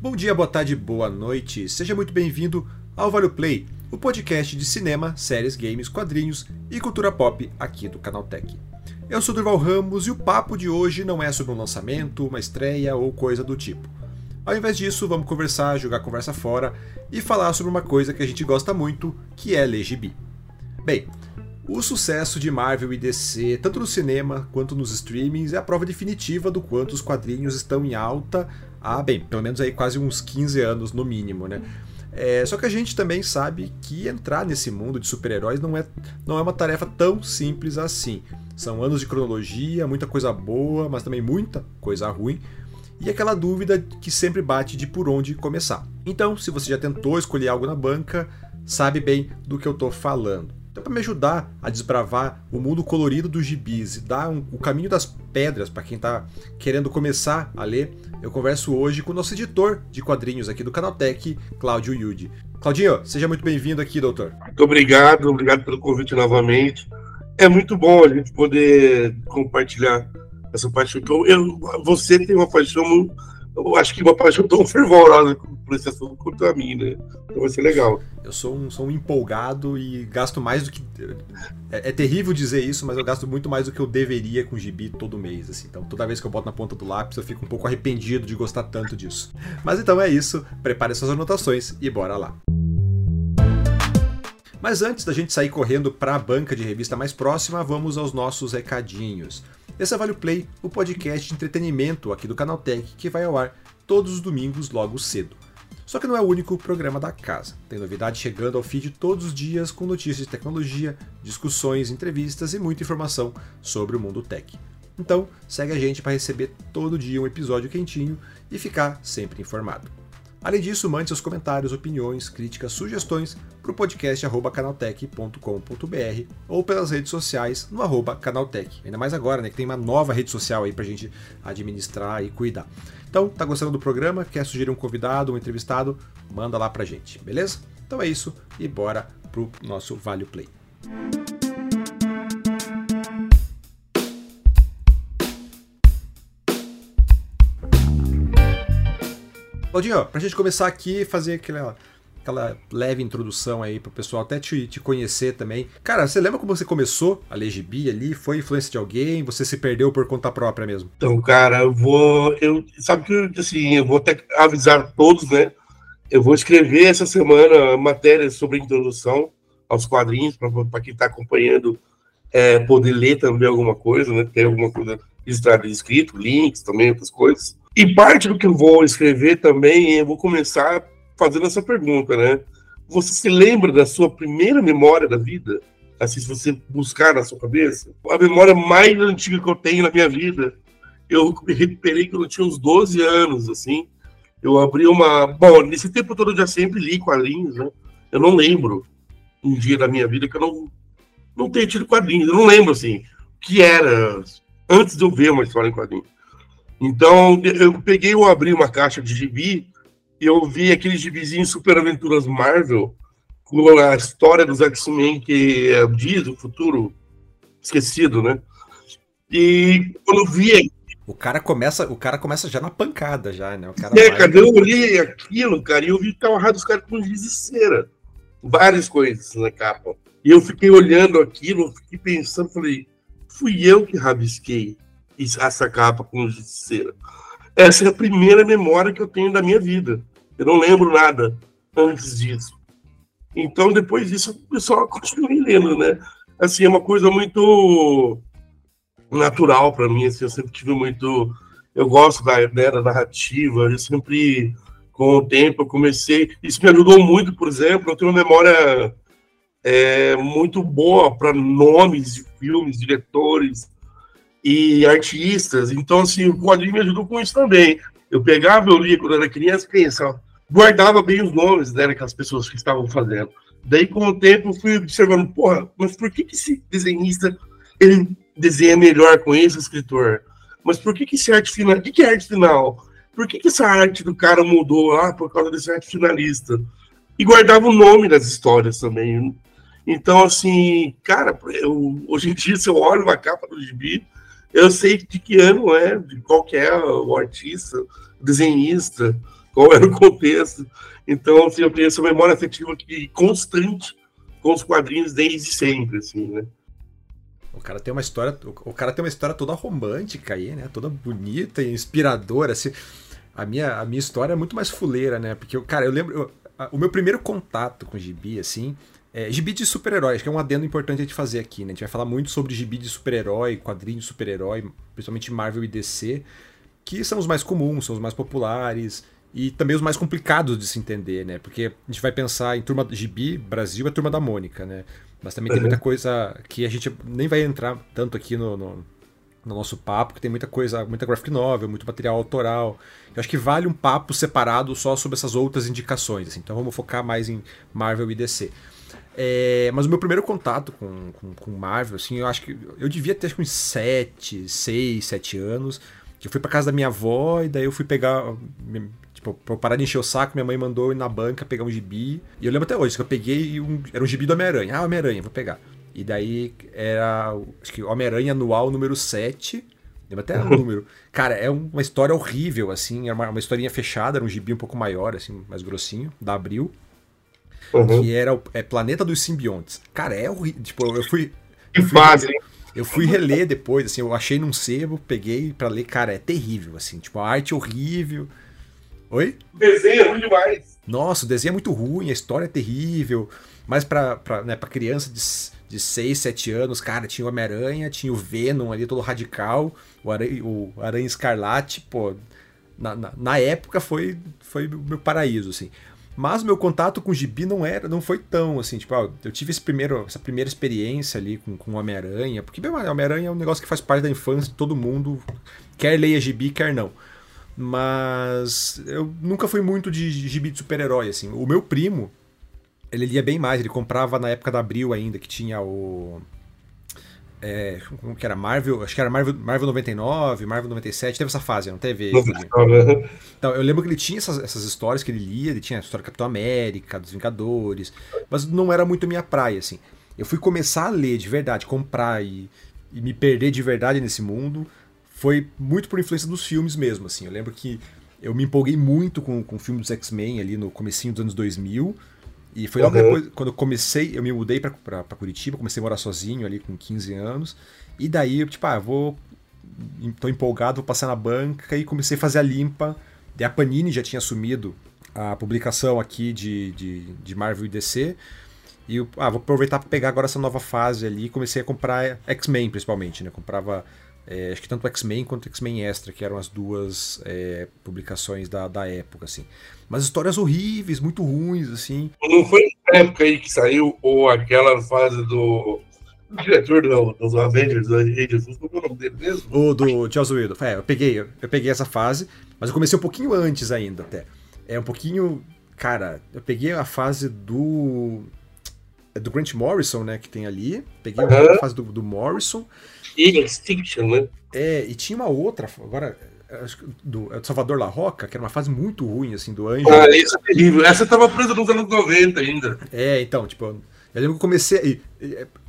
Bom dia, boa tarde, boa noite. Seja muito bem-vindo ao Vale Play, o podcast de cinema, séries, games, quadrinhos e cultura pop aqui do Canaltech. Eu sou Durval Ramos e o papo de hoje não é sobre um lançamento, uma estreia ou coisa do tipo. Ao invés disso, vamos conversar, jogar conversa fora e falar sobre uma coisa que a gente gosta muito, que é ler gibi. Bem, o sucesso de Marvel e DC, tanto no cinema quanto nos streamings, é a prova definitiva do quanto os quadrinhos estão em alta há, bem, pelo menos aí quase uns 15 anos no mínimo, né? É, só que a gente também sabe que entrar nesse mundo de super-heróis não é, não é uma tarefa tão simples assim. São anos de cronologia, muita coisa boa, mas também muita coisa ruim, e aquela dúvida que sempre bate de por onde começar. Então, se você já tentou escolher algo na banca, sabe bem do que eu estou falando. Então, para me ajudar a desbravar o mundo colorido dos gibis e dar um, o caminho das pedras para quem está querendo começar a ler, eu converso hoje com o nosso editor de quadrinhos aqui do Canaltech, Cláudio Yudi. Claudinho, seja muito bem-vindo aqui, doutor. Muito obrigado, obrigado pelo convite novamente. É muito bom a gente poder compartilhar essa paixão. Eu, você tem uma paixão eu acho que uma paixão tão fervorosa por esse assunto quanto a mim, né? Então vai ser legal. Eu sou um, sou um empolgado e gasto mais do que. É, é, terrível dizer isso, mas eu gasto muito mais do que eu deveria com gibi todo mês. Assim. Então toda vez que eu boto na ponta do lápis, eu fico um pouco arrependido de gostar tanto disso. Mas então é isso. Prepare suas anotações e bora lá. Mas antes da gente sair correndo para a banca de revista mais próxima, vamos aos nossos recadinhos. Esse é Vale Play, o podcast de entretenimento aqui do Canaltech, que vai ao ar todos os domingos logo cedo. Só que não é o único programa da casa. Tem novidade chegando ao feed todos os dias com notícias de tecnologia, discussões, entrevistas e muita informação sobre o mundo tech. Então, segue a gente para receber todo dia um episódio quentinho e ficar sempre informado. Além disso, mande seus comentários, opiniões, críticas, sugestões para o podcast canaltech.com.br ou pelas redes sociais no arroba canaltech. Ainda mais agora, né, que tem uma nova rede social aí para a gente administrar e cuidar. Então, tá gostando do programa? Quer sugerir um convidado, um entrevistado? Manda lá pra gente, beleza? Então é isso e bora pro nosso Vale Play. Claudinho, pra gente começar aqui, fazer aquela, aquela leve introdução aí pro pessoal até te, te conhecer também. Cara, você lembra como você começou a ler gibi ali? Foi influência de alguém? Você se perdeu por conta própria mesmo? Então, cara, eu vou. Eu, sabe que assim, eu vou até avisar todos, né? Eu vou escrever essa semana matérias sobre introdução aos quadrinhos, para quem está acompanhando é, poder ler também alguma coisa, né? Ter alguma coisa registrada escrito, links também, outras coisas. E parte do que eu vou escrever também, eu vou começar fazendo essa pergunta, né? Você se lembra da sua primeira memória da vida? Assim, se você buscar na sua cabeça, a memória mais antiga que eu tenho na minha vida, eu me recuperei quando eu tinha uns 12 anos, assim. Eu abri uma. Bom, nesse tempo todo eu já sempre li quadrinhos, né? Eu não lembro um dia da minha vida que eu não, não tenha tido quadrinhos. Eu não lembro, assim, o que era antes de eu ver uma história em quadrinhos. Então, eu peguei, eu abri uma caixa de gibi e eu vi aqueles gibizinhos Super Aventuras Marvel com a história dos X-Men que é diz o futuro esquecido, né? E quando eu vi o cara começa, o cara começa já na pancada já, né? O cara é, cara, eu olhei aquilo, cara, e eu vi que tava errado os caras com giz de cera. Várias coisas na capa. E eu fiquei olhando aquilo, fiquei pensando, falei, fui eu que rabisquei essa capa com cera. Essa é a primeira memória que eu tenho da minha vida. Eu não lembro nada antes disso. Então, depois disso, eu só continuei lendo, né? Assim, é uma coisa muito natural para mim. Assim, eu sempre tive muito. Eu gosto da, né, da narrativa, eu sempre, com o tempo, eu comecei. Isso me ajudou muito, por exemplo. Eu tenho uma memória é, muito boa para nomes de filmes, diretores, e artistas. Então, assim, o quadrinho me ajudou com isso também. Eu pegava, eu lia quando era criança, pensava, guardava bem os nomes né, daquelas pessoas que estavam fazendo. Daí, com o tempo, eu fui observando, porra, mas por que, que esse desenhista ele desenha melhor com esse escritor? Mas por que, que esse arte final? O que, que é arte final? Por que, que essa arte do cara mudou lá por causa desse arte finalista? E guardava o nome das histórias também. Então, assim, cara, eu, hoje em dia, se eu olho uma capa do gibi, eu sei de que ano é, de qual é o artista, o desenhista, qual era o contexto. Então, assim, eu tenho essa memória afetiva que constante com os quadrinhos desde sempre, assim, né? O cara tem uma história, o cara tem uma história toda romântica aí, né? Toda bonita e inspiradora, assim. A minha, a minha história é muito mais fuleira, né? Porque, cara, eu lembro. Eu, o meu primeiro contato com gibi, assim. É, gibi de super-heróis, que é um adendo importante a gente fazer aqui, né? A gente vai falar muito sobre gibi de super-herói, quadrinhos de super-herói, principalmente Marvel e DC, que são os mais comuns, são os mais populares e também os mais complicados de se entender, né? Porque a gente vai pensar em turma gibi, Brasil é turma da Mônica, né? Mas também tem muita coisa que a gente nem vai entrar tanto aqui no, no no nosso papo, que tem muita coisa, muita graphic novel, muito material autoral. Eu acho que vale um papo separado só sobre essas outras indicações. Assim. Então vamos focar mais em Marvel e DC. É, mas o meu primeiro contato com, com, com, Marvel, assim, eu acho que eu devia ter acho que uns 7, 6, 7 anos. Que eu fui pra casa da minha avó e daí eu fui pegar. Tipo, pra eu parar de encher o saco, minha mãe mandou ir na banca pegar um gibi. E eu lembro até hoje que eu peguei um. Era um gibi do Homem-Aranha. Ah, Homem-Aranha, vou pegar. E daí era, acho que Homem-Aranha Anual número 7. Lembra até o número. Cara, é uma história horrível, assim. É uma, uma historinha fechada, era um gibi um pouco maior, assim, mais grossinho, da Abril. Uhum. Que era o é Planeta dos Simbiontes. Cara, é horrível. Tipo, eu fui. Que fase, hein? Eu fui reler depois, assim, eu achei num sebo, peguei para ler, cara, é terrível, assim, tipo, a arte é horrível. Oi? O desenho é ruim demais. Nossa, o desenho é muito ruim, a história é terrível. Mas pra, pra, né, pra criança de de 6, 7 anos, cara, tinha o Homem-Aranha, tinha o Venom ali, todo radical, o Aranha, o Aranha Escarlate, pô, na, na, na, época foi, foi o meu paraíso, assim. Mas meu contato com o Gibi não era, não foi tão assim, tipo, ó, eu tive esse primeiro, essa primeira experiência ali com, com Homem-Aranha, porque Homem-Aranha é um negócio que faz parte da infância de todo mundo, quer leia Gibi, quer não. Mas eu nunca fui muito de Gibi de super-herói, assim. O meu primo, ele lia bem mais, ele comprava na época da Abril ainda, que tinha o. É, como que era? Marvel, acho que era Marvel, Marvel 99, Marvel 97, teve essa fase, não teve? Então, eu lembro que ele tinha essas, essas histórias que ele lia, ele tinha a história do Capitão América, dos Vingadores, mas não era muito minha praia, assim. Eu fui começar a ler de verdade, comprar e, e me perder de verdade nesse mundo, foi muito por influência dos filmes mesmo, assim. Eu lembro que eu me empolguei muito com, com o filme dos X-Men ali no comecinho dos anos 2000, e foi logo uhum. depois, quando eu comecei, eu me mudei pra, pra, pra, Curitiba, comecei a morar sozinho ali com 15 anos. E daí, tipo, ah, vou. tô empolgado, vou passar na banca e comecei a fazer a limpa. Daí a Panini já tinha assumido a publicação aqui de, de, de Marvel e DC. E eu, ah, vou aproveitar para pegar agora essa nova fase ali. E comecei a comprar X-Men, principalmente, né? Comprava é, acho que tanto X-Men quanto X-Men Extra, que eram as duas é, publicações da, da época, assim. Mas histórias horríveis, muito ruins, assim. Não foi na época aí que saiu, ou aquela fase do, o diretor do, dos Avengers, da Jesus, qual é o nome dele mesmo? O do Joss Whedon. É, eu peguei, eu peguei essa fase, mas eu comecei um pouquinho antes ainda, até. É um pouquinho... Cara, eu peguei a fase do... É do Grant Morrison, né, que tem ali. Peguei uhum. a fase do, do Morrison. Extinction, né? É, e tinha uma outra, agora, acho que do, é do Salvador La Roca, que era uma fase muito ruim, assim, do Anjo. Ah, isso é terrível. Essa tava presa nos anos 90 ainda. É, então, tipo, eu lembro que eu comecei.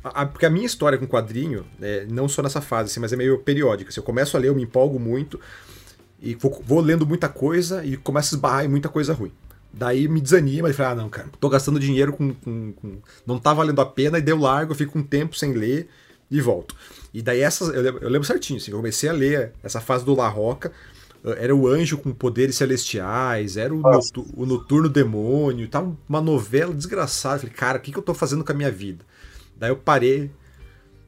A, a, porque a minha história com quadrinho, é, não só nessa fase, assim, mas é meio periódica. Se assim, eu começo a ler, eu me empolgo muito, e vou, vou lendo muita coisa e começo a esbarrar em muita coisa ruim. Daí me desanima e fala, ah, não, cara, tô gastando dinheiro com, com, com, Não tá valendo a pena, e deu largo, eu fico um tempo sem ler e volto. E daí essas, eu lembro, eu lembro certinho, assim, eu comecei a ler essa fase do La Roca, eh, era o anjo com poderes celestiais, era o, notu, o noturno demônio, tava uma novela desgraçada. Falei, cara, o que, que eu tô fazendo com a minha vida? Daí eu parei.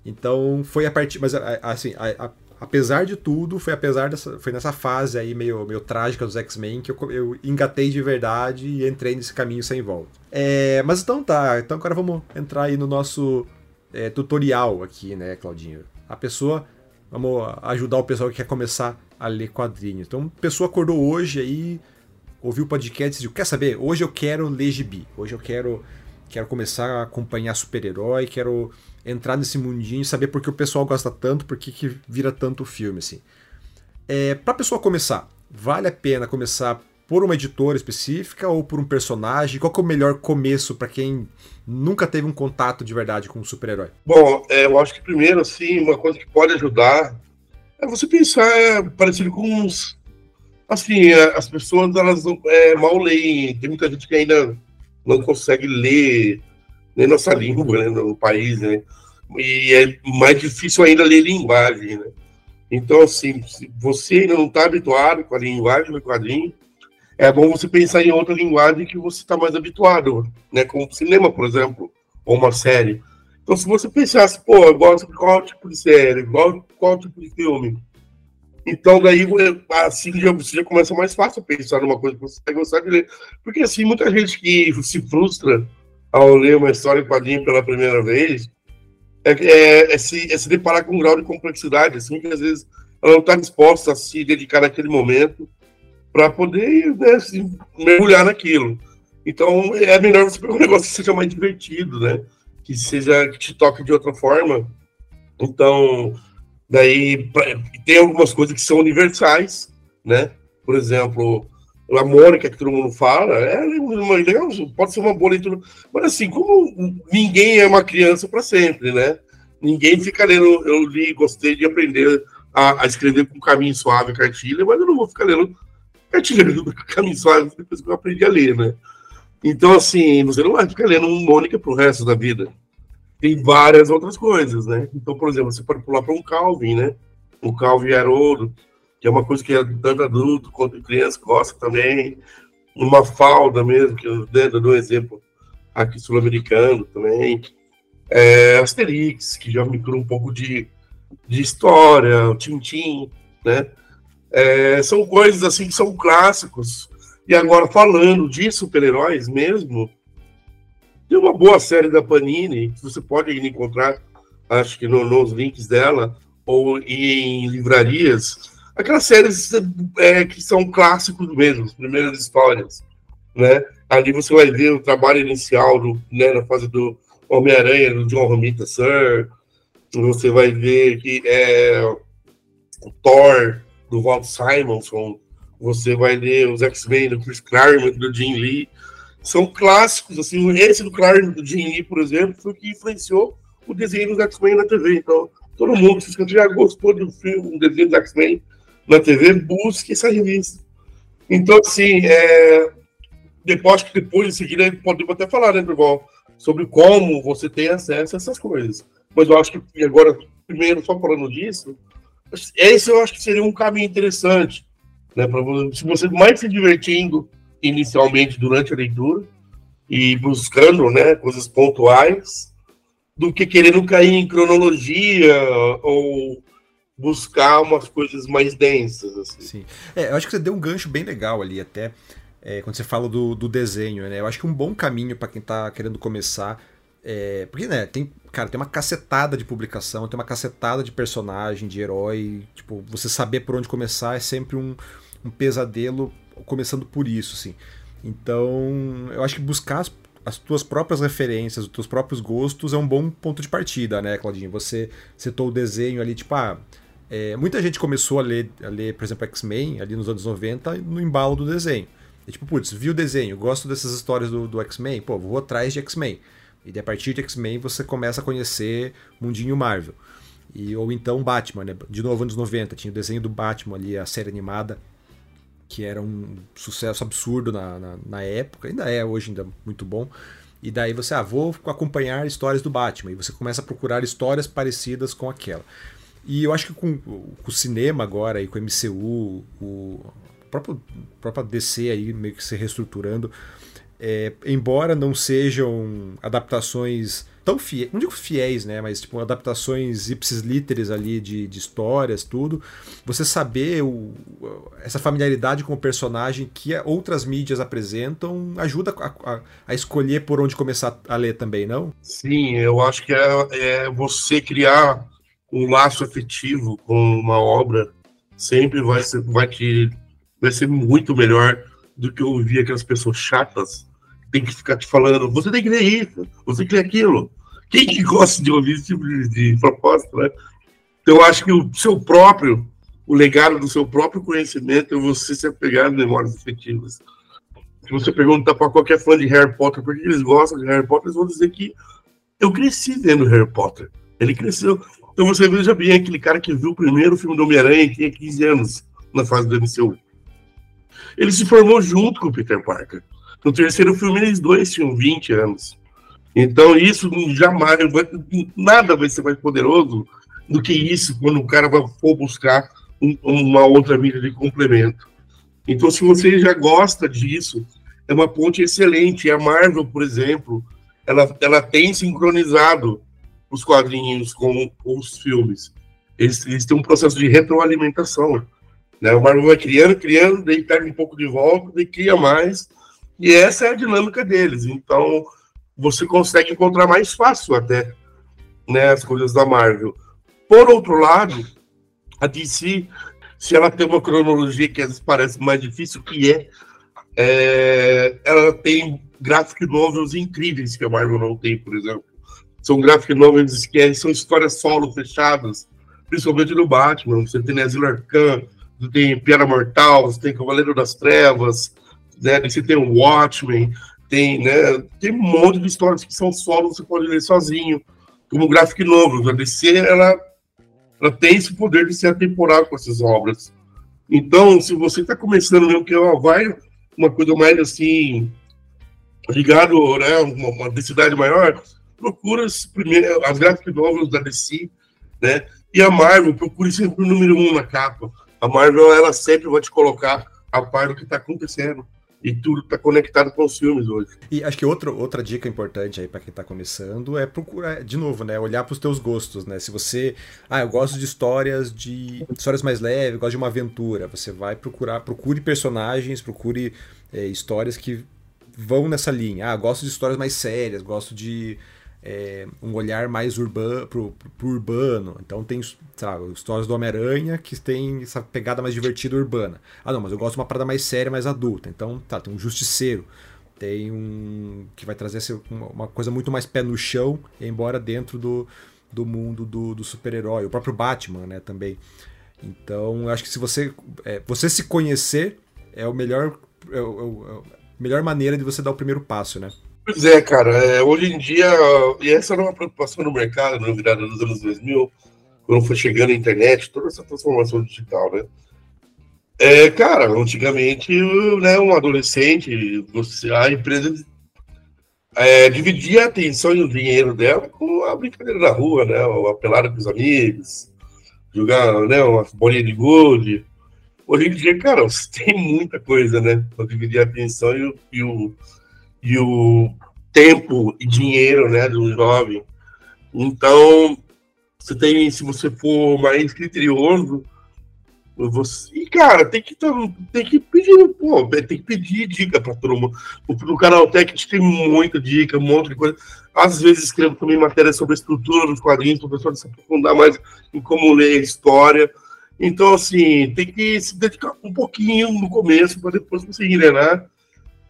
Então foi a partir. Mas assim, a, a, apesar de tudo, foi apesar dessa. Foi nessa fase aí meio, meio trágica dos X-Men que eu, eu engatei de verdade e entrei nesse caminho sem volta. É, mas então tá, então agora vamos entrar aí no nosso é, tutorial aqui, né, Claudinho? A pessoa, vamos ajudar o pessoal que quer começar a ler quadrinhos. Então, a pessoa acordou hoje aí, ouviu o podcast e disse, quer saber? Hoje eu quero ler gibi. Hoje eu quero, quero começar a acompanhar super-herói, quero entrar nesse mundinho, saber por que o pessoal gosta tanto, por que, que vira tanto filme, assim. É, pra pessoa começar, vale a pena começar por uma editora específica ou por um personagem? Qual é o melhor começo para quem nunca teve um contato de verdade com um super-herói? Bom, é, eu acho que primeiro, assim, uma coisa que pode ajudar é você pensar é, parecido com uns assim, é, as pessoas elas é, mal leem. Tem muita gente que ainda não consegue ler nem nossa língua né, no país, né? E é mais difícil ainda ler linguagem, né? Então, assim, se você ainda não está habituado com a linguagem do quadrinho, é bom você pensar em outra linguagem que você está mais habituado, né? Como cinema, por exemplo, ou uma série. Então, se você pensasse, pô, eu gosto de qual tipo de série, qual, qual tipo de filme, então daí assim já, você já começa mais fácil pensar numa coisa que você vai gostar de ler. Porque assim, muita gente que se frustra ao ler uma história em quadrinho pela primeira vez, é, é, é, se, é se deparar com um grau de complexidade, assim, que às vezes ela não está disposta a se dedicar naquele momento para poder né, assim, mergulhar naquilo. Então é melhor você pegar um negócio que seja mais divertido, né? Que seja que te toque de outra forma. Então, daí tem algumas coisas que são universais, né? Por exemplo, a Mônica, que todo mundo fala, é legal, pode ser uma boa leitura. Mas assim, como ninguém é uma criança para sempre, né? Ninguém fica lendo. Eu li, gostei de aprender a, a escrever com caminho suave cartilha, mas eu não vou ficar lendo cartilha do caminho suave depois que eu aprendi a ler, né? Então, assim, você não vai ficar lendo um Mônica pro resto da vida. Tem várias outras coisas, né? Então, por exemplo, você pode pular para um Calvin, né? O Calvin Haroldo, que é uma coisa que tanto adulto quanto criança gosta também. Uma falda mesmo, que eu dou um exemplo aqui sul-americano também. É, Asterix, que já mistura um pouco de, de história, o Tintim, né? É, são coisas assim que são clássicos. E agora, falando de super-heróis mesmo, tem uma boa série da Panini, que você pode encontrar, acho que no, nos links dela, ou em livrarias, aquelas séries é, que são clássicos mesmo, as primeiras histórias, né? Ali você vai ver o trabalho inicial do, né, na fase do Homem-Aranha, do John Romita Sir, você vai ver que é o Thor, do Walt Simonson, você vai ler os X-Men do Chris Claremont, do Jim Lee, são clássicos, assim, esse do Claremont, do Jim Lee, por exemplo, foi o que influenciou o desenho dos X-Men na TV, então todo mundo, se você já gostou de um filme, um desenho dos X-Men, na TV, busque essa revista. Então, assim, é, depois que depois em seguida podemos até falar, né, Durval, sobre como você tem acesso a essas coisas. Mas eu acho que agora, primeiro, só falando disso, esse eu acho que seria um caminho interessante, né, para se você mais se divertindo inicialmente durante a leitura e buscando, né, coisas pontuais, do que querendo cair em cronologia ou buscar umas coisas mais densas. Assim. Sim. É, eu acho que você deu um gancho bem legal ali, até é, quando você fala do, do desenho, né? Eu acho que um bom caminho para quem está querendo começar. É, porque, né, tem, cara, tem uma cacetada de publicação, tem uma cacetada de personagem, de herói. Tipo, você saber por onde começar é sempre um, um pesadelo, começando por isso, assim. Então, eu acho que buscar as, as tuas próprias referências, os teus próprios gostos é um bom ponto de partida, né, Claudinho? Você citou o desenho ali, tipo, ah, é, muita gente começou a ler, a ler por exemplo, X-Men ali nos anos 90 no embalo do desenho. E, tipo, putz, vi o desenho, gosto dessas histórias do, do X-Men, pô, vou atrás de X-Men. E a partir de X-Men você começa a conhecer Mundinho Marvel. E, ou então Batman, né? De novo, anos 90, tinha o desenho do Batman ali, a série animada, que era um sucesso absurdo na, na, na época, ainda é hoje ainda muito bom. E daí você, ah, vou acompanhar histórias do Batman. E você começa a procurar histórias parecidas com aquela. E eu acho que com, com o cinema agora e com o MCU, o próprio, próprio DC aí meio que se reestruturando, é, embora não sejam adaptações tão fiéis, não digo fiéis, né, mas tipo adaptações ipsis literis ali de, de histórias, tudo, você saber o, essa familiaridade com o personagem que outras mídias apresentam ajuda a, a, a, escolher por onde começar a ler também, não? Sim, eu acho que é, é você criar um laço afetivo com uma obra sempre vai ser, vai te, vai ser muito melhor do que ouvir aquelas pessoas chatas tem que ficar te falando, você tem que ler isso, você tem que ler aquilo. Quem que gosta de ouvir esse tipo de, de proposta, né? Então, eu acho que o seu próprio, o legado do seu próprio conhecimento é você se apegar às memórias afetivas. Se você perguntar para qualquer fã de Harry Potter por que eles gostam de Harry Potter, eles vão dizer que eu cresci vendo Harry Potter. Ele cresceu. Então você veja bem aquele cara que viu o primeiro filme do Homem-Aranha e tinha 15 anos na fase do MCU. ele se formou junto com o Peter Parker. No terceiro filme, eles dois tinham 20 anos. Então, isso jamais, nada vai ser mais poderoso do que isso quando o cara for buscar um, uma outra mídia de complemento. Então, se você já gosta disso, é uma ponte excelente. A Marvel, por exemplo, ela, ela tem sincronizado os quadrinhos com, com os filmes. Eles, eles, têm um processo de retroalimentação. Né? O Marvel vai criando, criando, daí pega um pouco de volta, daí cria mais. E essa é a dinâmica deles. Então, você consegue encontrar mais fácil até né, as coisas da Marvel. Por outro lado, a DC, se ela tem uma cronologia que às vezes parece mais difícil, que é, é ela tem graphic novels incríveis que a Marvel não tem, por exemplo. São graphic novels que são histórias solo fechadas, principalmente no Batman. Você tem Nezil Arcan, você tem Piara Mortal, você tem Cavaleiro das Trevas, né? você tem o Watchmen, tem, né? Tem um monte de histórias que são solo, você pode ler sozinho, como graphic novel. A DC, ela, ela tem esse poder de ser atemporal com essas obras. Então, se você está começando mesmo que ela vai uma coisa mais assim, ligado, né, uma, uma densidade maior, procura as, primeiras, as graphic novels da DC, né, e a Marvel, procure sempre o número um na capa. A Marvel, ela sempre vai te colocar a par do que está acontecendo e tudo está conectado com os filmes hoje. E acho que outra, outra dica importante aí para quem está começando é procurar, de novo, né, olhar para os teus gostos, né? Se você, ah, eu gosto de histórias de histórias mais leves, gosto de uma aventura, você vai procurar, procure personagens, procure é, histórias que vão nessa linha. Ah, gosto de histórias mais sérias, gosto de é, um olhar mais urbano, pro, pro urbano. Então tem sabe, histórias do Homem-Aranha que tem essa pegada mais divertida urbana. Ah, não, mas eu gosto de uma parada mais séria, mais adulta. Então, tá, tem um Justiceiro. Tem um. que vai trazer uma coisa muito mais pé no chão, embora dentro do, do mundo do, do super-herói. O próprio Batman, né, também. Então, eu acho que se você. É, você se conhecer é o melhor. É, é, é a melhor maneira de você dar o primeiro passo, né? Pois é, cara. É, hoje em dia, e essa era uma preocupação no mercado, na virada dos anos 2000, quando foi chegando a internet, toda essa transformação digital, né? É, cara, antigamente, né, um adolescente, a empresa é, dividia a atenção e o dinheiro dela com a brincadeira da rua, né? A pelada com os amigos, jogar né, uma bolinha de gude. Hoje em dia, cara, você tem muita coisa, né? Para dividir a atenção e o, e o e o tempo e dinheiro né, do jovem. Então, você tem, se você for mais criterioso, você, e cara, tem que, tem que pedir, pô, tem que pedir dica para todo mundo. No canal Tech a gente tem muita dica, um monte de coisa. Às vezes escrevo também matérias sobre a estrutura dos quadrinhos, para o pessoal se aprofundar mais em como ler a história. Então, assim, tem que se dedicar um pouquinho no começo para depois conseguir né?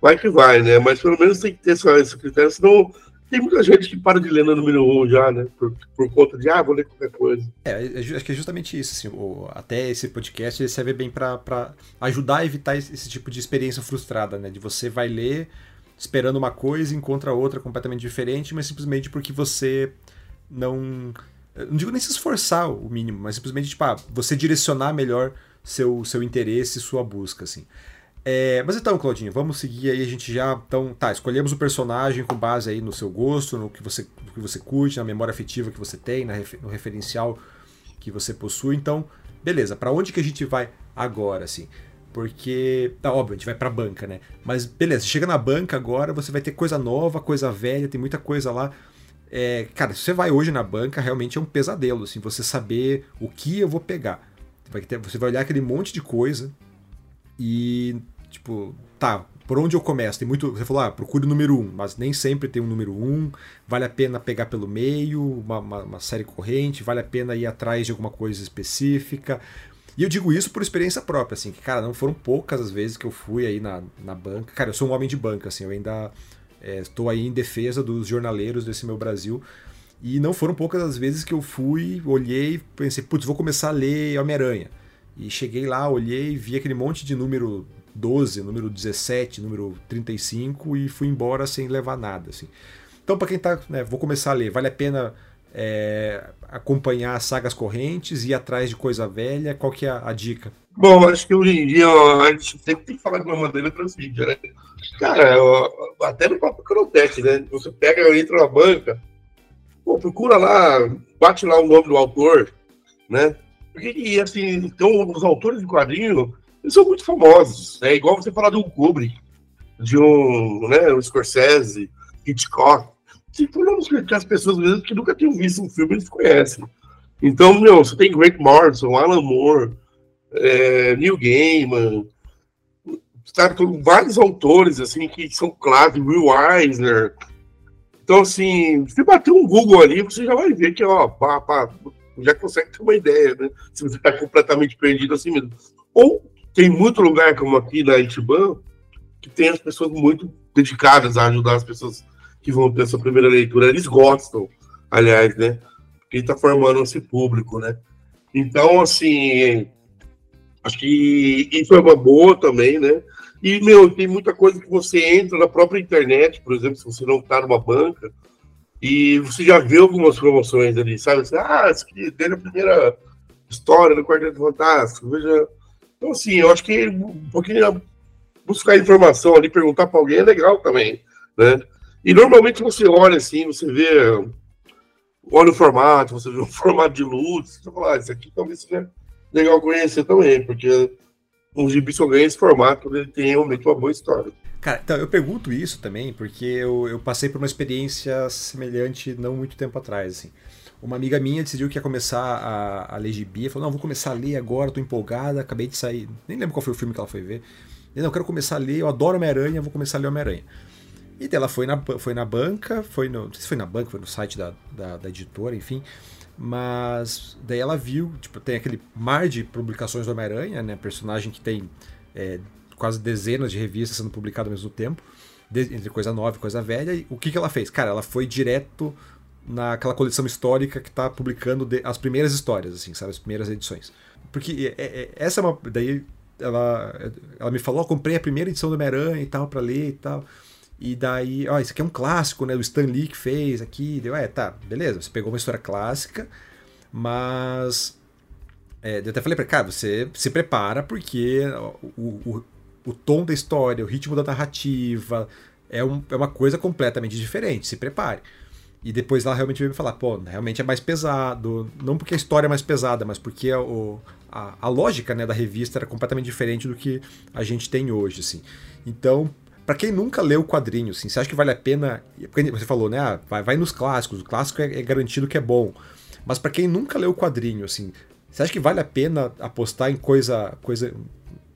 Vai que vai, né? Mas pelo menos tem que ter esse critério, senão tem muita gente que para de ler no número um já, né? Por, por conta de, ah, vou ler qualquer coisa. É, acho que é justamente isso, assim, o, até esse podcast ele serve bem para ajudar a evitar esse, tipo de experiência frustrada, né? De você vai ler esperando uma coisa encontra outra completamente diferente, mas simplesmente porque você não... Não digo nem se esforçar o mínimo, mas simplesmente, tipo, ah, você direcionar melhor seu, seu interesse e sua busca, assim. É, mas então, Claudinho, vamos seguir aí. A gente já. Então, tá, escolhemos o personagem com base aí no seu gosto, no que você, no que você curte, na memória afetiva que você tem, na, no referencial que você possui. Então, beleza, para onde que a gente vai agora, assim? Porque, tá óbvio, a gente vai pra banca, né? Mas beleza, chega na banca agora, você vai ter coisa nova, coisa velha, tem muita coisa lá. É, cara, se você vai hoje na banca, realmente é um pesadelo, assim, você saber o que eu vou pegar. Vai ter, você vai olhar aquele monte de coisa e Tipo, tá, por onde eu começo? Tem muito. Você falou, ah, procure o número 1, um, mas nem sempre tem um número 1. Um, vale a pena pegar pelo meio, uma, uma, uma, série corrente, vale a pena ir atrás de alguma coisa específica. E eu digo isso por experiência própria, assim, que, cara, não foram poucas as vezes que eu fui aí na, na banca. Cara, eu sou um homem de banca, assim, eu ainda é, estou aí em defesa dos jornaleiros desse meu Brasil. E não foram poucas as vezes que eu fui, olhei, pensei, putz, vou começar a ler Homem-Aranha. E cheguei lá, olhei, vi aquele monte de número 12, número 17, número 35 e fui embora sem levar nada, assim. Então, para quem tá, né, vou começar a ler, vale a pena É, acompanhar sagas correntes, ir atrás de coisa velha? Qual que é a, a dica? Bom, acho que hoje em dia ó, a gente sempre tem que falar de uma maneira transmídia, né? Cara, ó, até no próprio Cronotech, né? Você pega, entra na banca, pô, procura lá, bate lá o nome do autor, né? E, assim, então, os autores de quadrinho, eles são muito famosos. É igual você falar de um Kubrick, de um, né, um Scorsese, Hitchcock. Se for nomes que as pessoas mesmo que nunca tinham visto um filme, eles conhecem. Então, meu, você tem Grant Morrison, Alan Moore, é, Neil Gaiman, tá, vários autores, assim, que são clássicos, Will Eisner. Então, assim, se bater um Google ali, você já vai ver que, ó, pá, pá, já consegue ter uma ideia, né? Se você está completamente perdido assim mesmo. Ou tem muito lugar, como aqui na Itiban, que tem as pessoas muito dedicadas a ajudar as pessoas que vão ter essa primeira leitura. Eles gostam, aliás, né? Porque está formando esse público, né? Então, assim, acho que isso é uma boa também, né? E, meu, tem muita coisa que você entra na própria internet, por exemplo, se você não está numa banca, e você já viu algumas promoções ali, sabe? Ah, é a primeira história do Quarteto Fantástico. Veja. Então, assim, eu acho que um pouquinho buscar informação ali, perguntar para alguém é legal também, né? E normalmente você olha assim, você vê, olha o formato, você vê o formato de luz, você fala, ah, isso aqui talvez seja legal conhecer também, porque um gibi só ganha esse formato, ele tem realmente uma boa história. Cara, então eu pergunto isso também porque eu, eu passei por uma experiência semelhante não muito tempo atrás, assim. Uma amiga minha decidiu que ia começar a, a ler gibi, falou, não, vou começar a ler agora, tô empolgada, acabei de sair, nem lembro qual foi o filme que ela foi ver. E não, eu quero começar a ler, eu adoro Homem-Aranha, vou começar a ler Homem-Aranha. E ela foi na, foi na banca, foi no, não sei se foi na banca, foi no site da, da, da editora, enfim, mas daí ela viu, tipo, tem aquele mar de publicações do Homem-Aranha, né, personagem que tem é, quase dezenas de revistas sendo publicadas ao mesmo tempo, entre coisa nova e coisa velha. E o que, que ela fez? Cara, ela foi direto naquela coleção histórica que está publicando as primeiras histórias, assim, sabe? As primeiras edições. Porque é, é, essa é uma. Daí ela, ela me falou: oh, comprei a primeira edição do Homem-Aranha e tal, para ler e tal. E daí, ó, isso aqui é um clássico, né? O Stan Lee que fez aqui. Deu, é, tá, beleza. Você pegou uma história clássica, mas. É, eu até falei pra cara, você se prepara porque o, o, o tom da história, o ritmo da narrativa, é, um, é uma coisa completamente diferente. Se prepare. E depois ela realmente veio falar, pô, realmente é mais pesado. Não porque a história é mais pesada, mas porque a, o, a, a lógica né, da revista era completamente diferente do que a gente tem hoje, assim. Então, para quem nunca leu o quadrinho, assim, você acha que vale a pena. Porque você falou, né? Ah, vai, vai nos clássicos, o clássico é, é garantido que é bom. Mas para quem nunca leu o quadrinho, assim, você acha que vale a pena apostar em coisa, coisa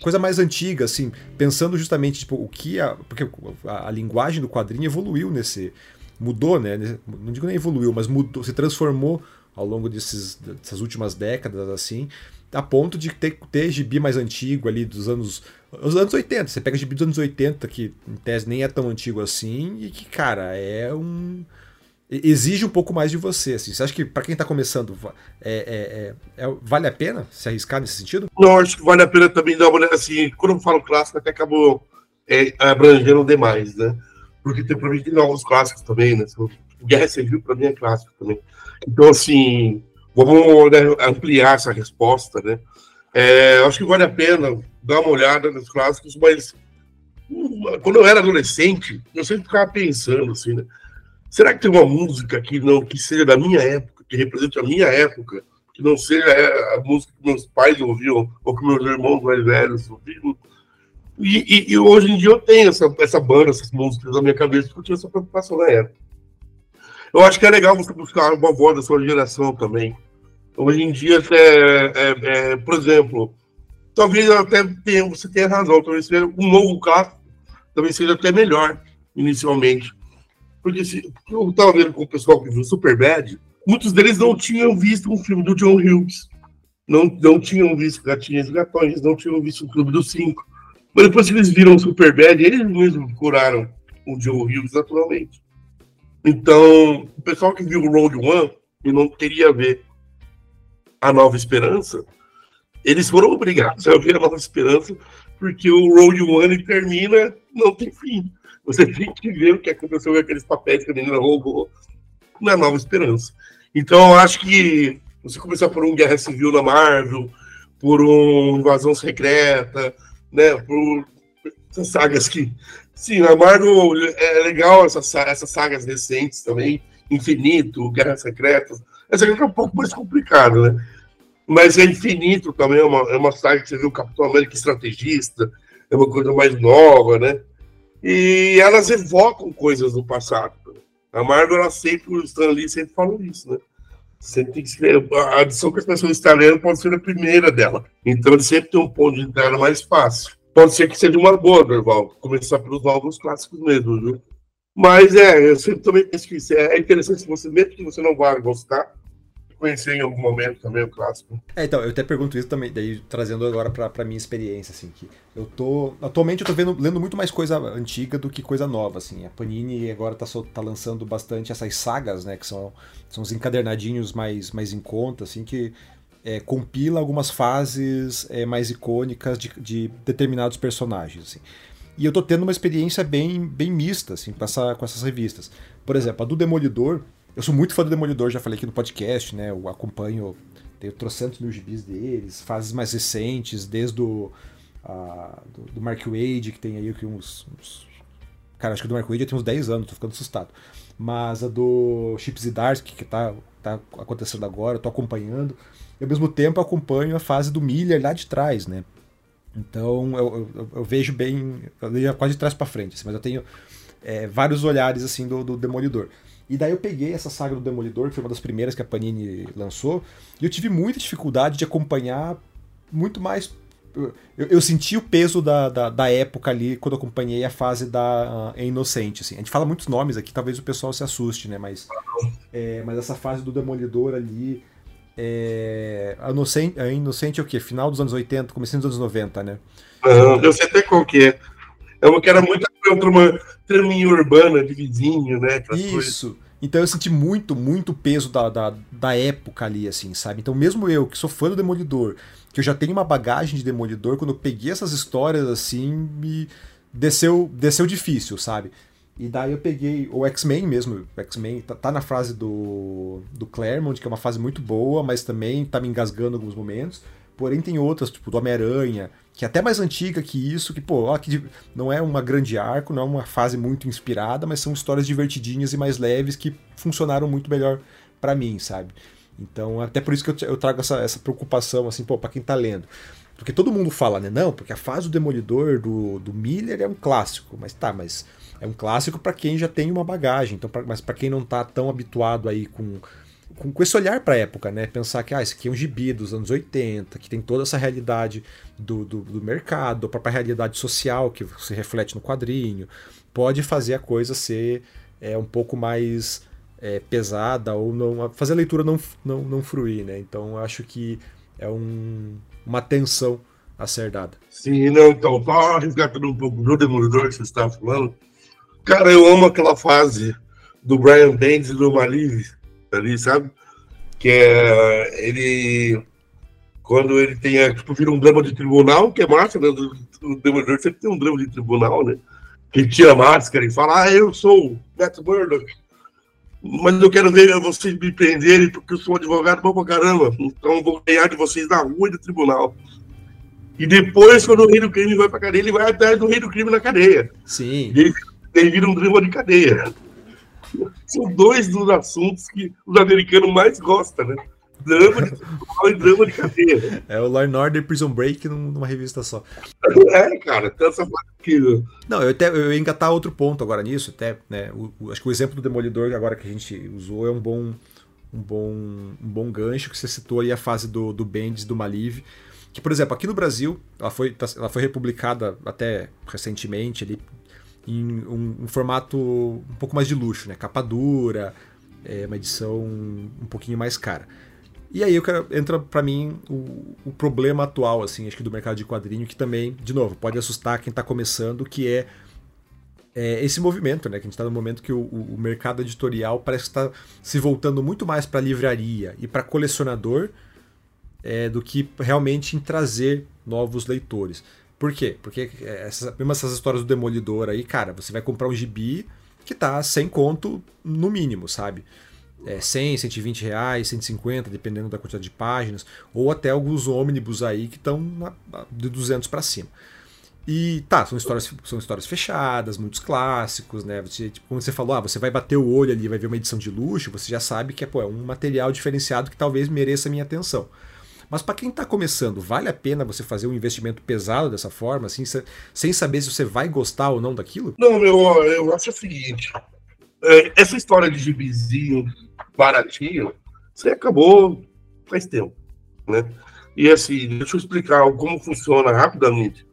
coisa mais antiga, assim, pensando justamente tipo, o que a. Porque a, a, linguagem do quadrinho evoluiu nesse. Mudou, né? Não digo nem evoluiu, mas mudou, se transformou ao longo desses, dessas últimas décadas, assim, a ponto de ter, ter gibi mais antigo ali dos anos. Os anos 80. Você pega gibi dos anos 80, que em tese nem é tão antigo assim, e que, cara, é um exige um pouco mais de você. Assim. Você acha que para quem está começando é, é, é, é, vale a pena se arriscar nesse sentido? Não, acho que vale a pena também dar uma olhada assim. Quando eu falo clássico, até acabou é, abrangendo demais, né? Porque tem para mim tem novos clássicos também, né? Guerra Civil para mim é clássico também. Então, assim, vamos né, ampliar essa resposta, né? É, acho que vale a pena dar uma olhada nos clássicos, mas hum, quando eu era adolescente, eu sempre ficava pensando assim, né? Será que tem uma música que não que seja da minha época, que represente a minha época, que não seja a música que meus pais ouviam ou que meus irmãos mais velhos ouviam? E, e, e, hoje em dia eu tenho essa, essa banda, essas músicas na minha cabeça, porque eu tinha essa preocupação na época. Eu acho que é legal você buscar uma voz da sua geração também. Hoje em dia, é, é, é, por exemplo, talvez até tenha, você tenha razão, talvez seja um novo clássico, talvez seja até melhor, inicialmente. Porque se, eu estava vendo com o pessoal que viu Superbad, muitos deles não tinham visto um filme do John Hughes. Não, não tinham visto Gatinhas e Gatões, não tinham visto o Clube dos Cinco. Mas depois que eles viram Superbad, eles mesmos curaram o John Hughes naturalmente. Então, o pessoal que viu o Road One e não queria ver a Nova Esperança, eles foram obrigados a ver a Nova Esperança, porque o Road One termina, não tem fim. Você tem que ver o que aconteceu com aqueles papéis que a menina roubou na Nova Esperança. Então eu acho que você começar por um Guerra Civil na Marvel, por um Invasão Secreta, né? Por essas sagas que. Sim, a Marvel é legal essas, essas sagas recentes também. Infinito, Guerra Secreta. Essa aqui é um pouco mais complicado, né? Mas é Infinito também, é uma, é uma saga que você vê o Capitão América estrategista, é uma coisa mais nova, né? E elas evocam coisas do passado. A Marvel, ela sempre, o Stan Lee sempre falou isso, né? Sempre tem que escrever. A adição que as pessoas estão lendo pode ser a primeira dela. Então ele sempre tem um ponto de entrada mais fácil. Pode ser que seja uma boa, Dorval, começar pelos álbuns clássicos mesmo, viu? Mas é, eu sempre também penso que isso é interessante, se você, mesmo que você não vá gostar, conhecer em algum momento também o clássico. É, então, eu até pergunto isso também, daí trazendo agora pra, pra minha experiência, assim, que eu tô. Atualmente eu tô vendo, lendo muito mais coisa antiga do que coisa nova, assim. A Panini agora tá, tá lançando bastante essas sagas, né? Que são, são os encadernadinhos mais, mais em conta, assim, que é, compila algumas fases é, mais icônicas de, de determinados personagens, assim. E eu tô tendo uma experiência bem, bem mista, assim, com, essa, com essas revistas. Por exemplo, a do Demolidor, eu sou muito fã do Demolidor, já falei aqui no podcast, né? Eu acompanho, tenho trocentos mil gibis deles, fases mais recentes, desde o a, do, do, Mark Wade, que tem aí uns, uns, Cara, acho que do Mark Wade tem uns 10 anos, tô ficando assustado. Mas a do Chip Zdarsky, que tá, tá acontecendo agora, eu tô acompanhando. E ao mesmo tempo acompanho a fase do Miller lá de trás, né? Então eu, eu, eu vejo bem, eu vejo quase de trás para frente, assim, mas eu tenho é, vários olhares assim do, do Demolidor. E daí eu peguei essa saga do Demolidor, que foi uma das primeiras que a Panini lançou, e eu tive muita dificuldade de acompanhar muito mais. Eu, eu senti o peso da, da, da, época ali quando eu acompanhei a fase da uh, Inocente. Assim. A gente fala muitos nomes aqui, talvez o pessoal se assuste, né? Mas, é, mas essa fase do Demolidor ali. É, a, Inocente, a Inocente é o quê? Final dos anos 80, começo dos anos 90, né? Uhum, eu sei até qual que é. É uma que era muito traminha urbana de vizinho, né? Isso. Coisas. Então eu senti muito, muito peso da, da, da, época ali, assim, sabe? Então mesmo eu, que sou fã do Demolidor, que eu já tenho uma bagagem de Demolidor, quando eu peguei essas histórias, assim, me desceu, desceu difícil, sabe? E daí eu peguei o X-Men mesmo. O X-Men tá, tá, na fase do, do Claremont, que é uma fase muito boa, mas também tá me engasgando em alguns momentos. Porém, tem outras, tipo do Homem-Aranha, que é até mais antiga que isso, que, pô, ó, que não é uma grande arco, não é uma fase muito inspirada, mas são histórias divertidinhas e mais leves que funcionaram muito melhor para mim, sabe? Então, até por isso que eu, trago essa, essa preocupação, assim, pô, pra quem tá lendo. Porque todo mundo fala, né? Não, porque a fase do Demolidor do, do Miller é um clássico. Mas tá, mas é um clássico para quem já tem uma bagagem. Então, pra, mas para quem não tá tão habituado aí com com, com esse olhar para a época, né? Pensar que ah, esse aqui é um gibi dos anos 80, que tem toda essa realidade do, do, do mercado, a própria realidade social que se reflete no quadrinho, pode fazer a coisa ser é, um pouco mais é, pesada ou não fazer a leitura não, não, não fruir, né? Então acho que é um, uma tensão a ser dada. Sim, não, então, só resgatando um pouco do Demolidor que você estava falando. Cara, eu amo aquela fase do Brian Bendis e do Ali, sabe? Que é ele. Quando ele tem, tipo, vira um drama de tribunal, que é massa, né? O Demolidor sempre tem um drama de tribunal, né? Que tira a máscara e fala, ah, eu sou o Matt Murdock, mas eu quero ver vocês me prenderem porque eu sou um advogado bom pra caramba, então vou ganhar de vocês na rua e no tribunal. E depois, quando o rei do crime vai pra cadeia, ele vai atrás do rei do crime na cadeia. Sim. E ele, ele vira um drama de cadeia. São dois dos assuntos que os americanos mais gostam, né? Drama de e drama de cadeia. É o Law and Order Prison Break numa revista só. É, cara, tem essa aqui. Né? Não, eu, até, eu ia engatar outro ponto agora nisso, até, né? O, o, acho que o exemplo do Demolidor agora que a gente usou é um bom, um bom, um bom gancho que você citou aí a fase do, do Bendis, do Maliv. Que, por exemplo, aqui no Brasil, ela foi, tá, ela foi republicada até recentemente, ali, em um, um, formato um pouco mais de luxo, né? Capa dura, é uma edição um pouquinho mais cara. E aí quero, entra para mim o, o, problema atual, assim, acho que do mercado de quadrinho, que também, de novo, pode assustar quem está começando, que é, é, esse movimento, né? Que a gente está no momento que o, o, mercado editorial parece estar tá se voltando muito mais para livraria e para colecionador é, do que realmente em trazer novos leitores. Por quê? Porque essas, mesmo essas histórias do Demolidor aí, cara, você vai comprar um gibi que tá sem conto no mínimo, sabe? é, 100, 120 reais, 150, dependendo da quantidade de páginas, ou até alguns ônibus aí que estão de 200 para cima. E tá, são histórias, são histórias fechadas, muitos clássicos, né? Você, tipo, como você falou, ah, você vai bater o olho ali, vai ver uma edição de luxo, você já sabe que é, pô, é um material diferenciado que talvez mereça a minha atenção. Mas para quem está começando, vale a pena você fazer um investimento pesado dessa forma, assim, sem saber se você vai gostar ou não daquilo? Não, meu, eu acho o seguinte: é, essa história de gibizinho baratinho, você acabou faz tempo, né? E assim, deixa eu explicar como funciona rapidamente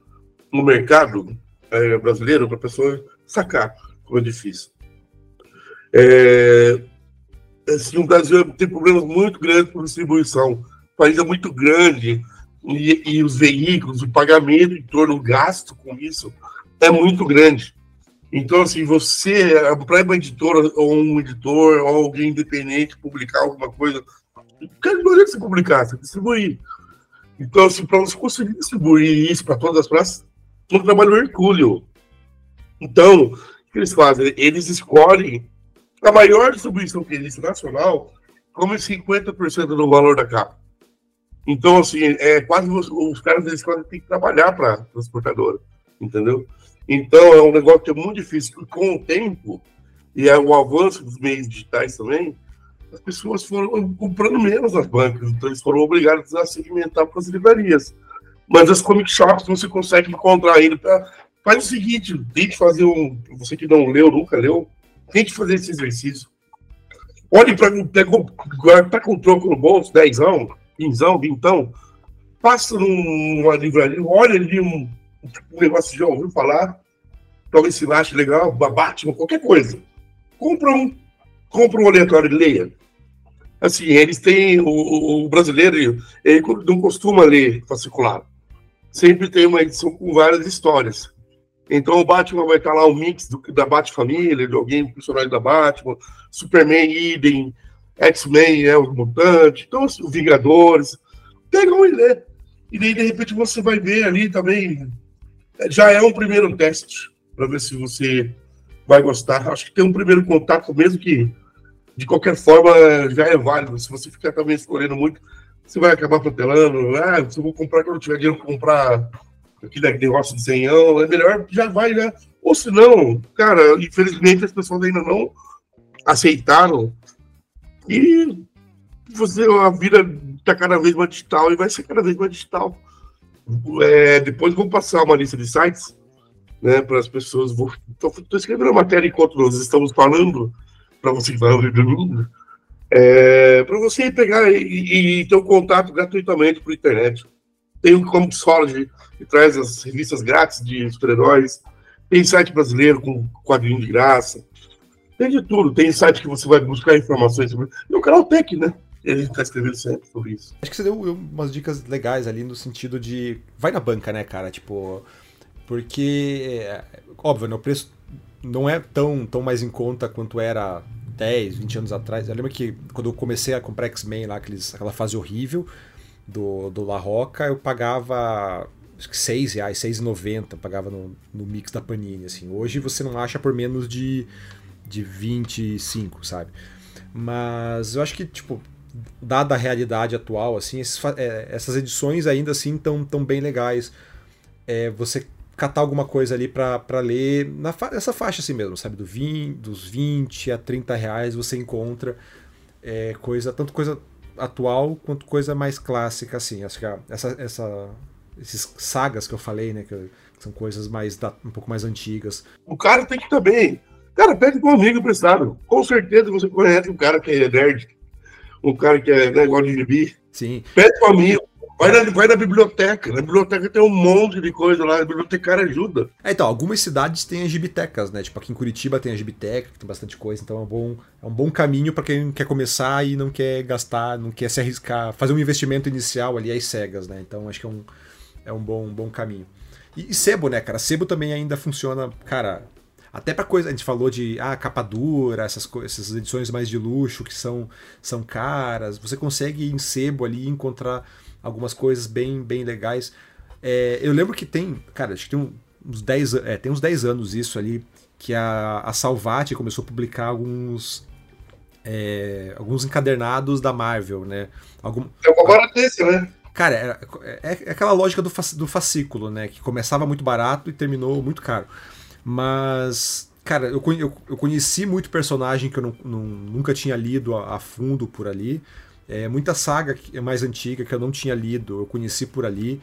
no mercado é, brasileiro para a pessoa sacar como é difícil. É, assim, o Brasil tem problemas muito grandes com distribuição o país é muito grande e, e, os veículos, o pagamento em torno do gasto com isso é muito grande. Então, assim, você, para uma editora ou um editor ou alguém independente publicar alguma coisa, não é que você publicar, você distribuir. Então, assim, para você conseguir distribuir isso para todas as praças, é um trabalho hercúleo. Então, o que eles fazem? Eles escolhem a maior distribuição que existe nacional como 50% do valor da capa. Então, assim, é quase os, os caras eles quase têm que trabalhar para a transportadora, entendeu? Então, é um negócio que é muito difícil. Com o tempo, e é o avanço dos meios digitais também, as pessoas foram comprando menos nas bancas, então eles foram obrigados a segmentar para as livrarias. Mas as comic shops você consegue encontrar ainda. Pra... Faz o seguinte, tente fazer um. Você que não leu, nunca leu, tente fazer esse exercício. Olhe para. Tá com troco no bolso, 10 anos quinzão, vintão, passa numa livraria, olha ali um, um negócio que já ouviu falar, talvez se ache legal, Batman, qualquer coisa. Compra um, compra um aleatório e leia. Assim, eles têm, o, o brasileiro, ele não costuma ler fasciculado. Sempre tem uma edição com várias histórias. Então o Batman vai estar lá um mix do, da Bat-família, de alguém personagem da Batman, Superman, idem, X-Men é os mutantes, então os Vingadores. Pegam e lê. E daí, de repente, você vai ver ali também. Já é um primeiro teste para ver se você vai gostar. Acho que tem um primeiro contato, mesmo que de qualquer forma já é válido. Se você ficar também escolhendo muito, você vai acabar protelando. Ah, se eu vou comprar quando tiver dinheiro comprar aquele negócio de 100 anos, é melhor, já vai, né? Ou se não, cara, infelizmente as pessoas ainda não aceitaram e você, a vida está cada vez mais digital e vai ser cada vez mais digital. É, depois vou passar uma lista de sites né, para as pessoas. Estou escrevendo a matéria enquanto nós estamos falando, para você que está ouvindo, é, para você pegar e, e, ter um contato gratuitamente por internet. Tem o Comic que traz as revistas grátis de super-heróis. Tem site brasileiro com quadrinho de graça. Tem de tudo. Tem site que você vai buscar informações sobre. E o canal Tech, né? Ele está escrevendo sempre sobre isso. Acho que você deu umas dicas legais ali no sentido de. Vai na banca, né, cara? Tipo. Porque. É, óbvio, né, o preço não é tão, tão mais em conta quanto era 10, 20 anos atrás. Eu lembro que quando eu comecei a comprar X-Men lá, aqueles, aquela fase horrível do, do La Roca, eu pagava acho que 6 reais, 6,90 pagava no, no mix da Panini, assim. Hoje você não acha por menos de de 25, sabe? Mas eu acho que, tipo, dada a realidade atual, assim, esses, é, essas edições ainda assim estão tão bem legais. É, você catar alguma coisa ali para ler na fa essa faixa assim mesmo, sabe? Do 20, dos 20 a 30 reais você encontra é, coisa, tanto coisa atual quanto coisa mais clássica, assim. Acho que essa, essa, esses sagas que eu falei, né? Que são coisas mais um pouco mais antigas. O cara tem que também Cara, pede um amigo emprestado. Com certeza você conhece um cara que é nerd, um cara que é negócio de gibi. Sim. Pede com um amigo. Vai na, vai na biblioteca. Na biblioteca tem um monte de coisa lá. A bibliotecária ajuda. É, então, algumas cidades têm as gibitecas, né? Tipo, aqui em Curitiba tem a gibiteca, que tem bastante coisa. Então é um bom, é um bom caminho para quem quer começar e não quer gastar, não quer se arriscar, fazer um investimento inicial ali às cegas, né? Então acho que é um, é um, bom, um bom caminho. E, e sebo, né, cara? Sebo também ainda funciona, cara, até para coisa, a gente falou de ah, capa dura, essas, essas edições mais de luxo que são, são caras. Você consegue em sebo ali encontrar algumas coisas bem, bem legais. É, eu lembro que tem, cara, acho que tem uns 10, é, tem uns 10 anos isso ali, que a, a Salvati começou a publicar alguns é, alguns encadernados da Marvel, né? Algum... É agora desse, né? Cara, é, é, é, aquela lógica do, do fascículo, né? Que começava muito barato e terminou muito caro. Mas, cara, eu, eu, eu conheci muito personagem que eu não, não, nunca tinha lido a, a, fundo por ali. É, muita saga mais antiga que eu não tinha lido, eu conheci por ali.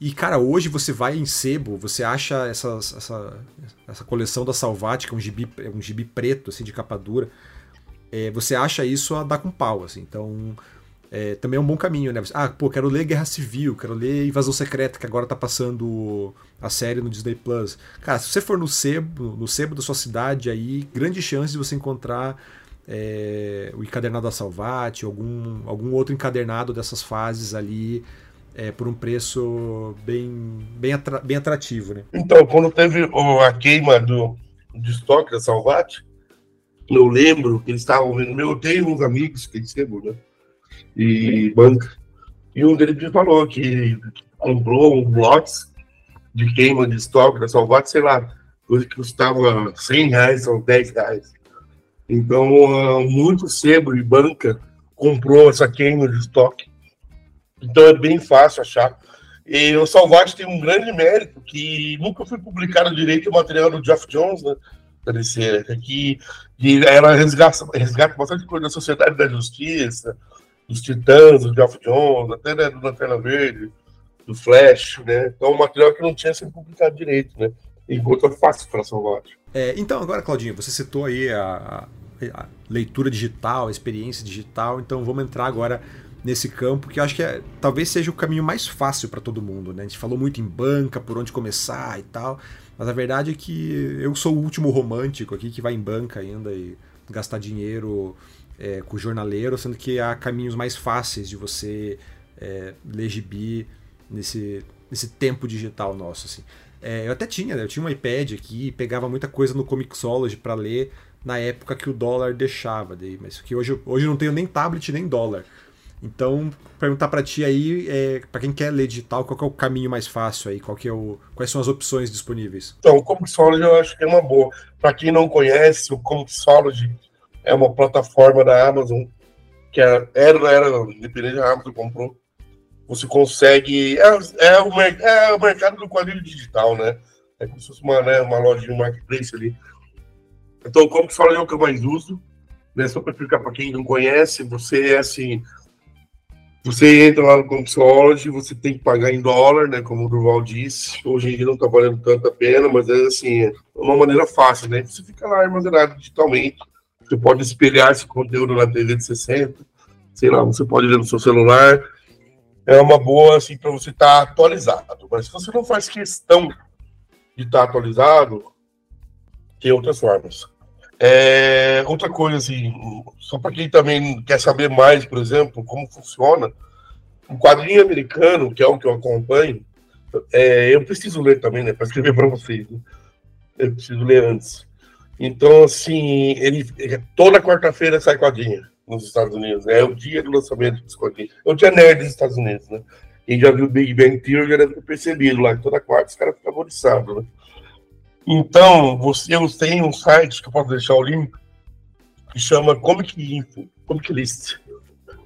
E, cara, hoje você vai em sebo, você acha essas, essa, essa coleção da Salvática, um gibi, um gibi preto, assim, de capa dura. É, você acha isso a dar com pau, assim. Então, é, também é um bom caminho, né? Ah, pô, quero ler Guerra Civil, quero ler Invasão Secreta, que agora tá passando a série no Disney Plus. Cara, se você for no sebo, no sebo da sua cidade aí, grande chance de você encontrar é, o encadernado da Salvati, algum, algum outro encadernado dessas fases ali. É, por um preço bem, bem, atra bem atrativo, né? Então, quando teve a queima do, de estoque da Salvati, eu lembro que eles estavam vendo. Eu tenho uns amigos que recebo, né? E banca. E um deles me falou que comprou um lotes de queima de estoque da Salvat, sei lá, coisa que custava 100 reais ou 10 reais. Então, uh, muito sebo e banca comprou essa queima de estoque. Então, é bem fácil achar. E o Salvat tem um grande mérito que nunca foi publicado direito o material do Jeff Jones, né? DC, que, que ela resgata, resgata bastante coisa da Sociedade da Justiça, dos Titãs, do Geoff Jones, até né, do Lanterna Verde, do Flash, né? Então, um material que não tinha sido publicado direito, né? Enquanto é fácil para salvar. É, então, agora, Claudinho, você citou aí a, a, leitura digital, a experiência digital, então vamos entrar agora nesse campo que acho que é, talvez seja o caminho mais fácil para todo mundo, né? A gente falou muito em banca, por onde começar e tal, mas a verdade é que eu sou o último romântico aqui que vai em banca ainda e gastar dinheiro é, com o jornaleiro, sendo que há caminhos mais fáceis de você é, ler gibi nesse, nesse tempo digital nosso. Assim. É, eu até tinha, né? eu tinha um iPad aqui, pegava muita coisa no Comixology para ler na época que o dólar deixava, daí, mas que hoje, hoje eu não tenho nem tablet nem dólar. Então, perguntar para ti aí, é, para quem quer ler digital, qual é o caminho mais fácil aí? Qual que é o, quais são as opções disponíveis? Então, o Comixology eu acho que é uma boa. Para quem não conhece, o Comixology é uma plataforma da Amazon, que é, era, era independente da Amazon comprou. Você consegue. É, é, o, é o mercado do quadrilho digital, né? É como se fosse uma, né, uma loja de um marketplace ali. Então, como que fala é o que eu mais uso, né? Só para explicar para quem não conhece, você é assim. Você entra lá no Comixology, você tem que pagar em dólar, né? Como o Durval disse. Hoje em dia não está valendo tanta pena, mas é assim, é uma maneira fácil, né? Você fica lá armazenado digitalmente você pode espelhar esse conteúdo na TV de 60, sei lá, você pode ver no seu celular. É uma boa, assim, para você estar tá atualizado. Mas se você não faz questão de estar tá atualizado, tem outras formas. É, outra coisa, assim, só para quem também quer saber mais, por exemplo, como funciona, um quadrinho americano, que é o que eu acompanho, é, eu preciso ler também, né, para escrever para vocês. Né? Eu preciso ler antes. Então, assim, ele toda quarta-feira sai quadrinha nos Estados Unidos. É o dia do lançamento dos quadrinhos. É o dia nerd dos Estados Unidos, né? Quem já viu Big Bang Theory já deve ter percebido lá que toda quarta os caras ficam favorizados, né? Então, você, eu tenho um site que eu posso deixar o link que chama Comic Info, Comic List.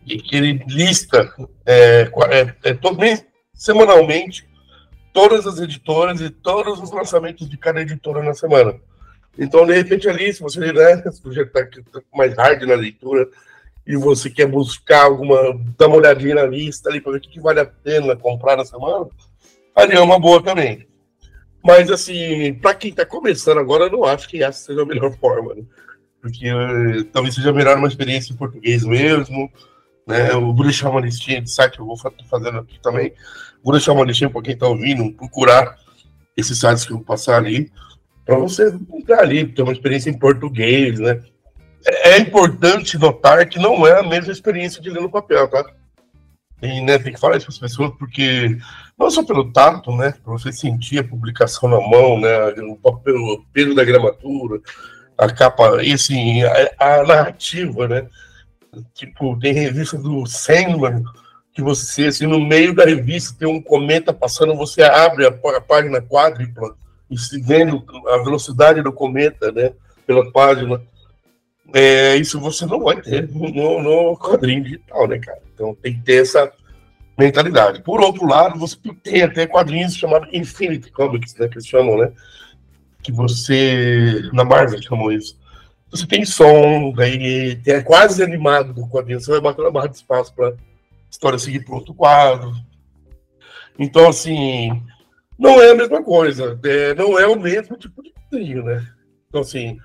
E que ele lista é, é, é todo, semanalmente todas as editoras e todos os lançamentos de cada editora na semana. Então, de repente, ali, se você né, já está tá mais hard na leitura e você quer buscar alguma, dar uma olhadinha na lista ali para ver o que, que, vale a pena comprar na semana, ali é uma boa também. Mas, assim, para quem está começando agora, eu não acho que essa seja a melhor forma, né? Porque uh, talvez seja melhor uma experiência em português mesmo, né? Eu vou deixar uma listinha de site, eu vou fazendo aqui também. Vou deixar uma listinha para quem está ouvindo, procurar esses sites que eu vou passar ali para você entrar ali, ter uma experiência em português, né? É, é importante notar que não é a mesma experiência de ler no papel, tá? E né, tem que falar isso para as pessoas, porque não só pelo tato, né? Para você sentir a publicação na mão, né? O, papel, o peso da gramatura, a capa, e assim, a, a narrativa, né? Tipo, tem revista do Sandman, que você, assim, no meio da revista tem um cometa passando, você abre a, a página quádrupla e se vendo a velocidade do cometa, né, pela página. É, isso você não vai ter no, no quadrinho digital, né, cara? Então tem que ter essa mentalidade. Por outro lado, você tem até quadrinhos chamados Infinity Comics, né, que eles chamam, né? Que você, na Marvel chamam isso. Você tem som, daí tem é quase animado do quadrinho, você vai bater uma barra de espaço para história seguir para outro quadro. Então, assim, não é a mesma coisa, é, não é o mesmo tipo de quadrinho, né? Então, assim,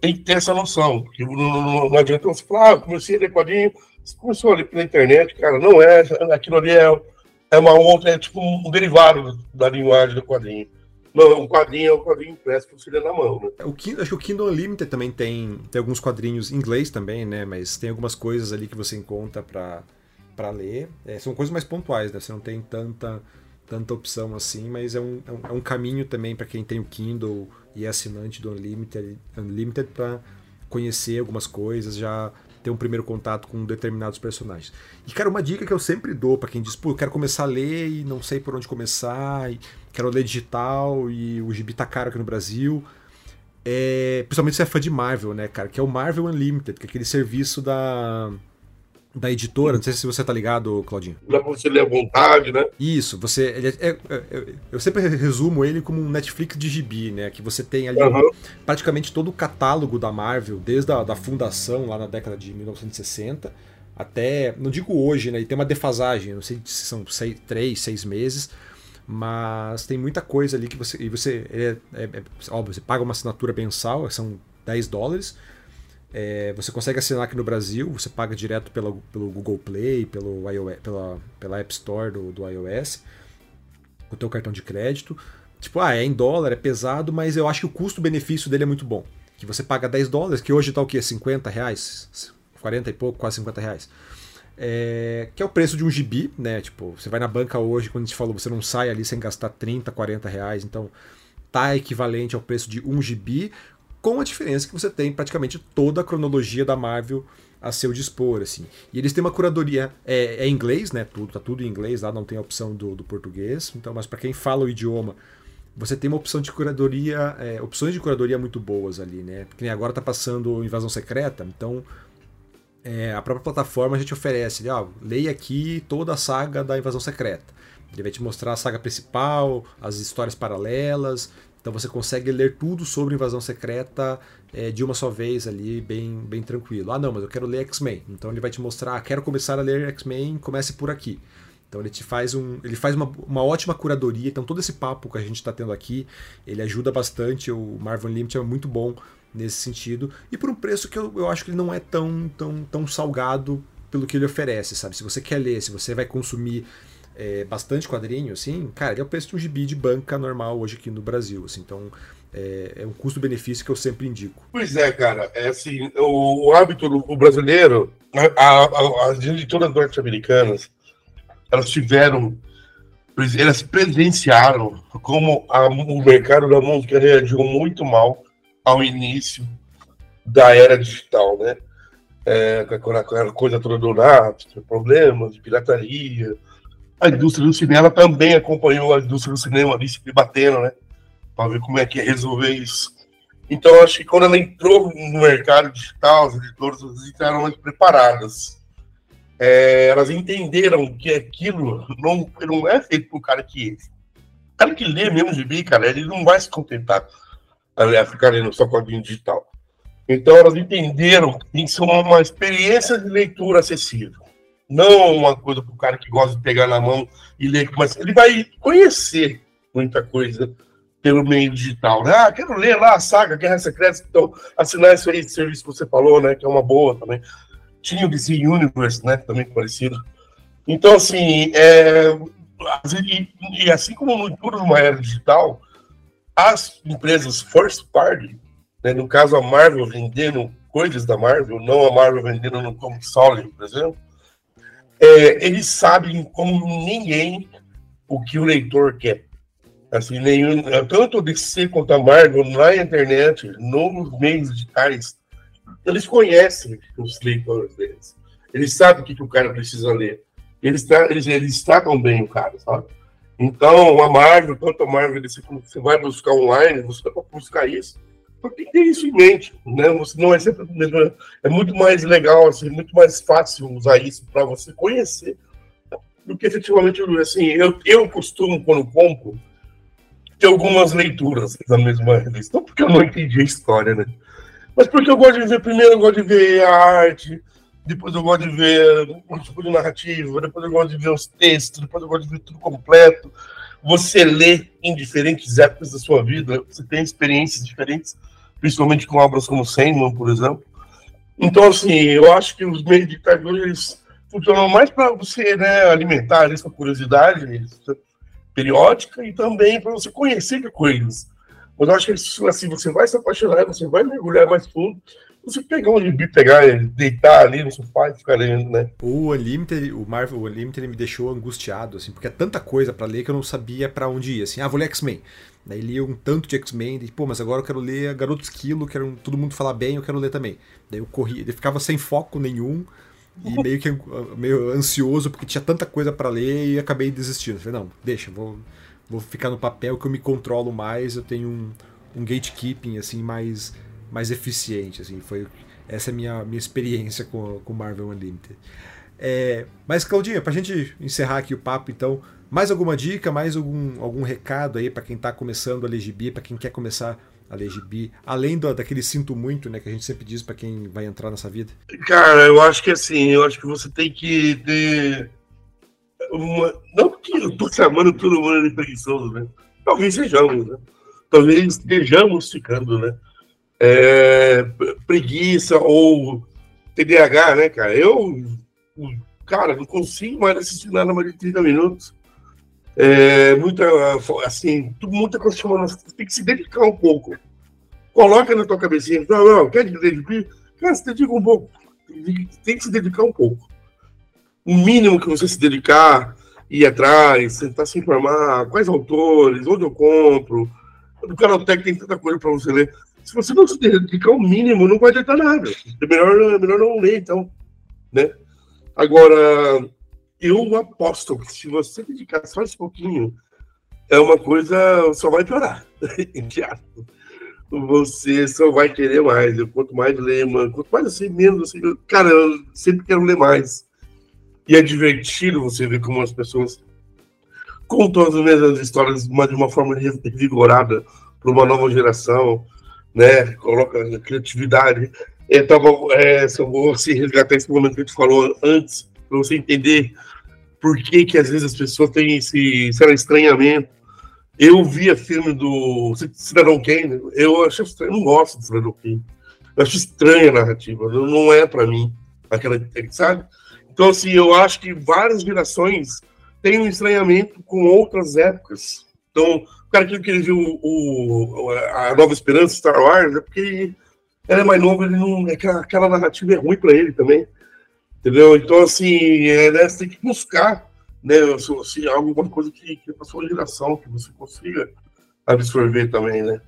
tem que ter essa noção. Não, não, não adianta você falar, ah, comecei a ler quadrinho, você começou a ler pela internet, cara, não é, aquilo ali é, é uma outra, é tipo um derivado da linguagem do quadrinho. Não, um quadrinho é um quadrinho impresso você lê na mão, né? O Kindle, acho que o Kindle Unlimited também tem, tem alguns quadrinhos em inglês também, né? Mas tem algumas coisas ali que você encontra para para ler. É, são coisas mais pontuais, né? Você não tem tanta, tanta opção assim, mas é um, é um, é caminho também para quem tem o Kindle e é assinante do Unlimited, Unlimited para conhecer algumas coisas, já ter um primeiro contato com determinados personagens. E, cara, uma dica que eu sempre dou para quem diz, pô, eu quero começar a ler e não sei por onde começar, e quero ler digital e o gibi tá caro aqui no Brasil. É, principalmente se é fã de Marvel, né, cara? Que é o Marvel Unlimited, que é aquele serviço da da editora, não sei se você tá ligado, Claudinho. Dá pra você ler à vontade, né? Isso, você. É, é, é, eu sempre resumo ele como um Netflix de gibi, né? Que você tem ali uhum. praticamente todo o catálogo da Marvel, desde a da fundação, lá na década de 1960, até. Não digo hoje, né? E tem uma defasagem, não sei se são seis, três, seis meses. Mas tem muita coisa ali que você. E você. É, é, é óbvio, você paga uma assinatura mensal, são 10 dólares é, você consegue assinar aqui no Brasil, você paga direto pela, pelo Google Play, pelo iOS, pela, pela App Store do, do iOS, com o teu cartão de crédito. Tipo, ah, é em dólar, é pesado, mas eu acho que o custo-benefício dele é muito bom. Que você paga 10 dólares, que hoje tá o quê? 50 reais? 40 e pouco, quase 50 reais. É, que é o preço de um gibi, né? Tipo, você vai na banca hoje, quando a gente falou, você não sai ali sem gastar 30, 40 reais, então tá equivalente ao preço de um gibi, com a diferença que você tem praticamente toda a cronologia da Marvel a seu dispor, assim. E eles têm uma curadoria, é, é inglês, né? Tudo, tá tudo em inglês lá, não tem a opção do, do português. Então, mas para quem fala o idioma, você tem uma opção de curadoria, é, opções de curadoria muito boas ali, né? Porque agora tá passando Invasão Secreta, então é, a própria plataforma a gente oferece, ó, leia aqui toda a saga da Invasão Secreta. Ele vai te mostrar a saga principal, as histórias paralelas, então você consegue ler tudo sobre invasão secreta é, de uma só vez ali, bem, bem tranquilo. Ah, não, mas eu quero ler X-Men. Então ele vai te mostrar, ah, quero começar a ler X-Men, comece por aqui. Então ele te faz um, ele faz uma, uma ótima curadoria. Então todo esse papo que a gente está tendo aqui, ele ajuda bastante. O Marvel Unlimited é muito bom nesse sentido e por um preço que eu, eu acho que ele não é tão, tão, tão salgado pelo que ele oferece, sabe? Se você quer ler, se você vai consumir é, bastante quadrinho, assim, cara, ele é o preço de um gibi de banca normal hoje aqui no Brasil, assim, então é, é um custo-benefício que eu sempre indico. Pois é, cara, é assim, o, o hábito do brasileiro, a, a, as editoras norte-americanas, elas tiveram, elas presenciaram como a, o mercado da música reagiu muito mal ao início da era digital, né? É, com a coisa toda do NAP, problemas de pirataria, a indústria do cinema também acompanhou a indústria do cinema ali se batendo, né? Para ver como é que ia resolver isso. Então, acho que quando ela entrou no mercado digital, as editoras entraram mais preparadas. É, elas entenderam que aquilo não, não é feito para o cara que. O cara que lê mesmo de mim, cara, ele não vai se contentar a ficar lendo só quadrinho digital. Então, elas entenderam que tem que ser uma, uma experiência de leitura acessível não uma coisa para o cara que gosta de pegar na mão e ler, mas ele vai conhecer muita coisa pelo meio digital. Né? Ah, quero ler lá a saga Guerra Secreta, então assinar esse, serviço que você falou, né, que é uma boa também. Tinha o DC Universe, né, também parecido. Então, assim, é, e, e, assim como em tudo numa era digital, as empresas first party, né, no caso a Marvel vendendo coisas da Marvel, não a Marvel vendendo no console, por exemplo, é, eles sabem como ninguém o que o leitor quer. Assim, nenhum, tanto o DC quanto a Marvel na internet, nos meios digitais, eles conhecem os leitores deles. Eles sabem o que, que o cara precisa ler. Eles, eles, eles tratam bem o cara, sabe? Então, a Marvel, tanto a Marvel, você vai buscar online, você vai buscar isso. Porque tem isso em mente, né? Você não é sempre é muito mais legal, assim, muito mais fácil usar isso para você conhecer do que efetivamente assim. Eu, eu costumo quando compro ter algumas leituras da mesma revista, não porque eu não entendi a história, né? Mas porque eu gosto de ver primeiro, eu gosto de ver a arte, depois eu gosto de ver um tipo de narrativa, depois eu gosto de ver os textos, depois eu gosto de ver tudo completo. Você lê em diferentes épocas da sua vida, você tem experiências diferentes principalmente com obras como Sandman, por exemplo. Então, assim, eu acho que os meios ditadores funcionam mais para você né, alimentar essa curiosidade periódica e também para você conhecer coisas. Mas eu acho que assim, você vai se apaixonar, você vai mergulhar mais fundo, você pegar um gibi, pegar, deitar ali no sofá e ficar lendo, né? O Unlimited, o Marvel Unlimited me deixou angustiado, assim, porque é tanta coisa para ler que eu não sabia para onde ir, assim, ah, vou ler X-Men. Daí li um tanto de X-Men, pô, mas agora eu quero ler Garoto Esquilo, quero todo mundo falar bem, eu quero ler também. Daí eu corri, ele ficava sem foco nenhum e meio que meio ansioso porque tinha tanta coisa para ler e acabei desistindo. Falei, não, deixa, vou, vou ficar no papel que eu me controlo mais, eu tenho um, um gatekeeping assim mais mais eficiente, assim, foi essa é a minha minha experiência com com Marvel Unlimited. É, mas Claudinha, pra gente encerrar aqui o papo, então, mais alguma dica, mais algum, algum recado aí para quem está começando a ler gibi, para quem quer começar a ler gibi, além do, daquele sinto muito, né, que a gente sempre diz para quem vai entrar nessa vida? Cara, eu acho que assim, eu acho que você tem que ter uma... não que eu tô chamando todo mundo de preguiçoso, né? Talvez sejamos, né? Talvez estejamos ficando, né? É... preguiça ou TDAH, né, cara? Eu cara, não consigo mais assistir nada mais de 30 minutos. É, muita, assim, muita coisa chamando, tem que se dedicar um pouco. Coloca na tua cabecinha, não, não, quer dedicar? Cara, se dedica um pouco. Tem que se dedicar um pouco. O mínimo que você se dedicar, ir atrás, tentar se informar, quais autores, onde eu compro. No Canaltech tem tanta coisa para você ler. Se você não se dedicar o mínimo, não vai adiantar nada. É melhor, é melhor não ler, então. Né? Agora, eu aposto que se você dedicar só esse pouquinho, é uma coisa, só vai piorar. você só vai querer mais. Eu, quanto mais ler, mano, quanto mais assim, menos assim. Cara, eu sempre quero ler mais. E é divertido você ver como as pessoas contam as mesmas histórias de uma forma revigorada para uma nova geração, né? Coloca criatividade. Então, é, vou se resgatar esse momento que a gente falou antes, para você entender por que, que às vezes as pessoas têm esse, esse estranhamento. Eu via filme do Cidadão Kane, eu acho estranho, não gosto do Cidadão Kane. Eu acho estranha a narrativa, não é para mim aquela, sabe? Então, assim, eu acho que várias gerações têm um estranhamento com outras épocas. Então, o cara que ele viu o, a Nova Esperança, Star Wars, é porque ele é mais novo, ele não, aquela, aquela narrativa é ruim para ele também. Entendeu? Então, assim, é, né, você tem que buscar né, assim, alguma coisa que, que é para sua geração, que você consiga absorver também, né?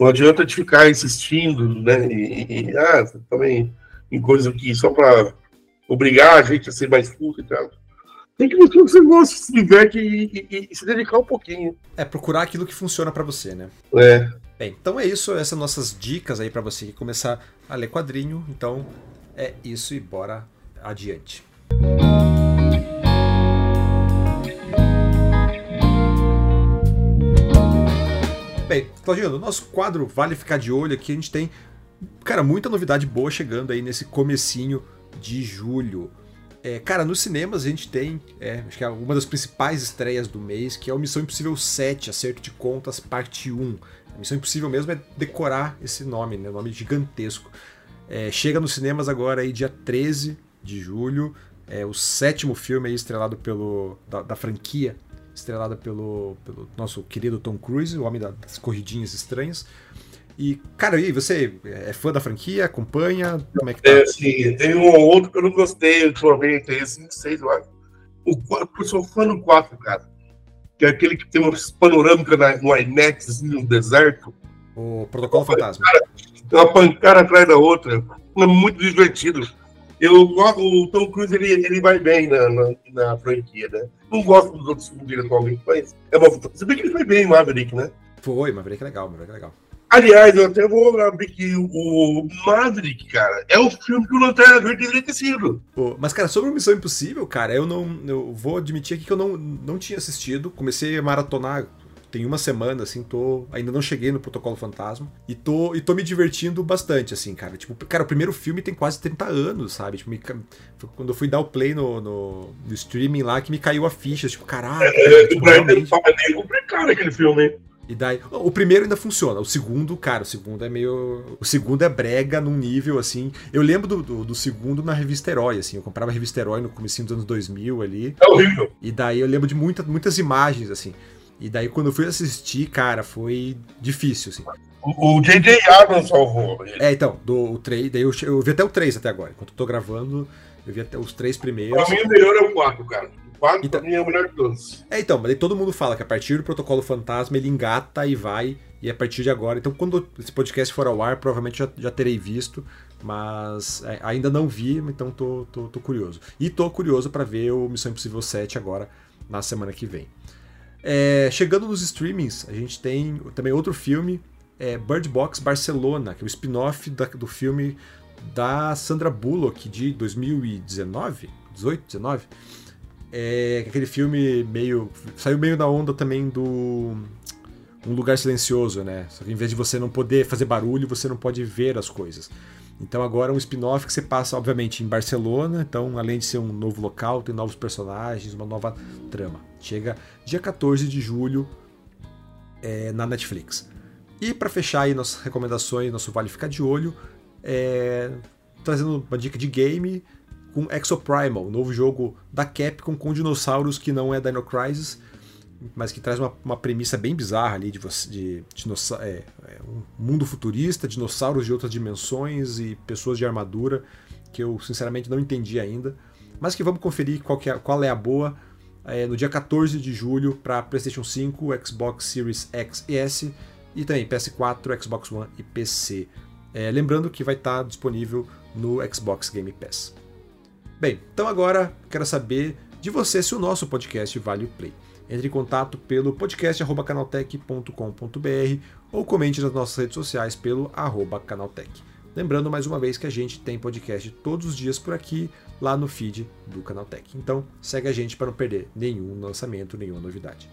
Não adianta te ficar insistindo, né? E, e ah, também em coisas aqui só para obrigar a gente a ser mais culto e tal. Tem que mostrar que você gosta, se diverte e, e, e, se dedicar um pouquinho. É, procurar aquilo que funciona para você, né? É. Bem, então é isso, essas nossas dicas aí para você começar a ler quadrinho. Então é isso e bora adiante. Bem, Claudinho, no nosso quadro Vale Ficar de Olho aqui, a gente tem, cara, muita novidade boa chegando aí nesse comecinho de julho. É, cara, nos cinemas a gente tem, é, acho que é uma das principais estreias do mês, que é o Missão Impossível 7, Acerto de Contas, parte 1. A Missão Impossível mesmo é decorar esse nome, né? Um nome gigantesco. É, chega nos cinemas agora aí dia 13 de julho. É o sétimo filme aí estrelado pelo. da, da franquia, estrelada pelo, pelo nosso querido Tom Cruise, o homem das corridinhas estranhas. E, cara, aí, você é fã da franquia? Acompanha? Como é que tá? É, sim, tem um ou outro que eu não gostei ultimamente, tem esse 6, eu acho. O 4, eu sou fã do 4, cara. Que é aquele que tem uma panorâmica no IMAX, assim, no deserto. O Protocolo Fantasma. Tem uma pancada atrás da outra. É muito divertido. Eu, o Tom Cruise ele, ele vai bem na, na, na franquia, né? Não gosto dos outros filmes dele atualmente, mas é uma. Você vê que ele foi bem em Maverick, né? Foi, Maverick é legal, Maverick é legal. Aliás, eu até vou abrir aqui o Maverick, cara, é o filme que o Lanterna Verde deveria ter sido. Pô, mas, cara, sobre o Missão Impossível, cara, eu não. Eu vou admitir aqui que eu não, não tinha assistido. Comecei a maratonar tem uma semana, assim, tô. Ainda não cheguei no Protocolo Fantasma. E tô, e tô me divertindo bastante, assim, cara. Tipo, cara, o primeiro filme tem quase 30 anos, sabe? Tipo, me, quando eu fui dar o play no, no, no, streaming lá, que me caiu a ficha. Tipo, caraca. É, tipo, é, realmente... é complicado aquele filme, E daí, o primeiro ainda funciona, o segundo, cara, o segundo é meio. O segundo é brega num nível assim. Eu lembro do, do, do segundo na revista Herói, assim. Eu comprava a revista Herói no começo dos anos 2000 ali. É horrível. E daí eu lembro de muita, muitas imagens, assim. E daí, quando eu fui assistir, cara, foi difícil, assim. O J.J. Abrams salvou. É, então, do o 3, daí eu, eu vi até o 3 até agora. Enquanto eu tô gravando, eu vi até os três primeiros. Pra mim, o melhor é o 4, cara. O 4 então, pra mim é o melhor de todos. É, então, mas todo mundo fala que a partir do protocolo fantasma ele engata e vai, e a partir de agora. Então, quando esse podcast for ao ar, provavelmente já, já terei visto, mas é, ainda não vi, então tô, tô, tô curioso. E tô curioso para ver o Missão Impossível 7 agora, na semana que vem. É, chegando nos streamings, a gente tem também outro filme, é Bird Box Barcelona, que é o spin-off do filme da Sandra Bullock de 2019, 18, 19. É aquele filme meio. saiu meio na onda também do. Um Lugar Silencioso, né? Só que em vez de você não poder fazer barulho, você não pode ver as coisas. Então agora é um spin-off que você passa, obviamente, em Barcelona. Então, além de ser um novo local, tem novos personagens, uma nova trama. Chega dia 14 de julho é, na Netflix. E para fechar aí nossas recomendações, nosso Vale Ficar de Olho, é, trazendo uma dica de game com Exoprimal, novo jogo da Capcom com dinossauros que não é Dino Crisis, mas que traz uma, uma premissa bem bizarra ali de, de, de é, é, um mundo futurista, dinossauros de outras dimensões e pessoas de armadura que eu sinceramente não entendi ainda, mas que vamos conferir qual, é, qual é a boa é, no dia 14 de julho para PlayStation 5, Xbox Series X e S e também PS4, Xbox One e PC. É, lembrando que vai estar tá disponível no Xbox Game Pass. Bem, então agora quero saber de você se o nosso podcast vale o play. Entre em contato pelo podcast.canaltech.com.br ou comente nas nossas redes sociais pelo arroba canaltech. Lembrando mais uma vez que a gente tem podcast todos os dias por aqui, lá no feed do Canaltech. Então segue a gente para não perder nenhum lançamento, nenhuma novidade.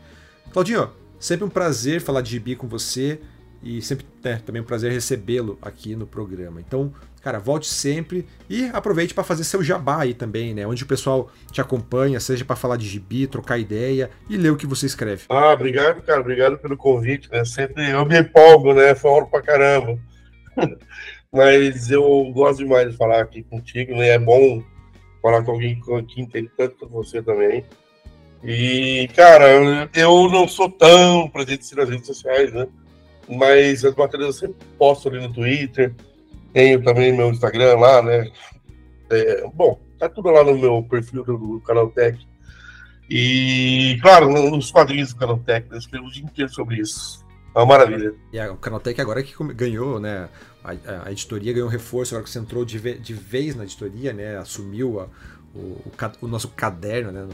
Claudinho, sempre um prazer falar de gibi com você e sempre né, também um prazer recebê-lo aqui no programa. Então, cara, volte sempre e aproveite para fazer seu jabá aí também, né? Onde o pessoal te acompanha, seja para falar de gibi, trocar ideia e ler o que você escreve. Ah, obrigado, cara. Obrigado pelo convite, né? Sempre eu me empolgo, né? Falo pra caramba. Mas eu gosto demais de falar aqui contigo, né? É bom falar com alguém que entende tanto quanto você também. E, cara, eu não sou tão presente nas redes sociais, né? Mas as matérias eu sempre posto ali no Twitter, tenho também meu Instagram lá, né? É, bom, tá tudo lá no meu perfil do, do canal Tech. E, claro, nos quadrinhos do canal Tech, eu escrevo o dia inteiro sobre isso. É uma maravilha. E a, o Canaltech agora que ganhou, né? A, a, editoria ganhou um reforço, agora que você entrou de, ve, de vez na editoria, né? Assumiu a, o, o, o, nosso caderno, né?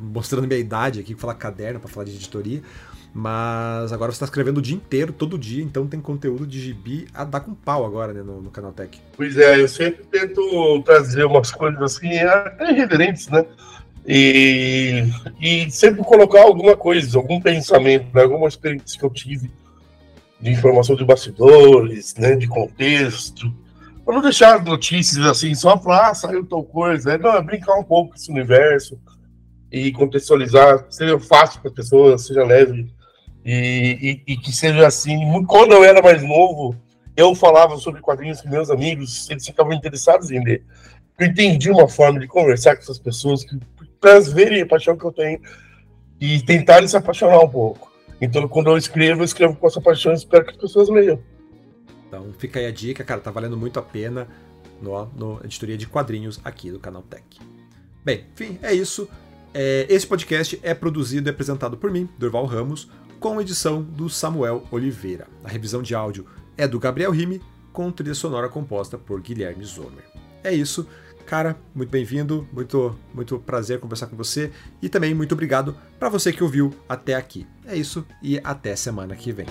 Mostrando minha idade aqui, falar caderno para falar de editoria. Mas agora você está escrevendo o dia inteiro, todo dia, então tem conteúdo de gibi a dar com pau agora né, no, no canal Tech. Pois é, eu sempre tento trazer umas coisas assim, até irreverentes, né? E, e sempre colocar alguma coisa, algum pensamento, né? alguma experiência que eu tive de informação de bastidores, né? de contexto. Para não deixar notícias assim, só falar, ah, saiu tal coisa. Não, é brincar um pouco com esse universo e contextualizar, seja fácil para as pessoas, seja leve e, e, e, que seja assim. Quando eu era mais novo, eu falava sobre quadrinhos com meus amigos, eles ficavam interessados em ler. Eu entendi uma forma de conversar com essas pessoas para elas verem a paixão que eu tenho e tentarem se apaixonar um pouco. Então, quando eu escrevo, eu escrevo com essa paixão e espero que as pessoas leiam. Então, fica aí a dica, cara, tá valendo muito a pena no, no editoria de quadrinhos aqui do Canal Tech. Bem, enfim, é isso. É, esse podcast é produzido e apresentado por mim, Durval Ramos com edição do Samuel Oliveira. A revisão de áudio é do Gabriel Rime, com trilha sonora composta por Guilherme Zomer. É isso, cara, muito bem-vindo, muito, muito prazer conversar com você e também muito obrigado para você que ouviu até aqui. É isso e até semana que vem.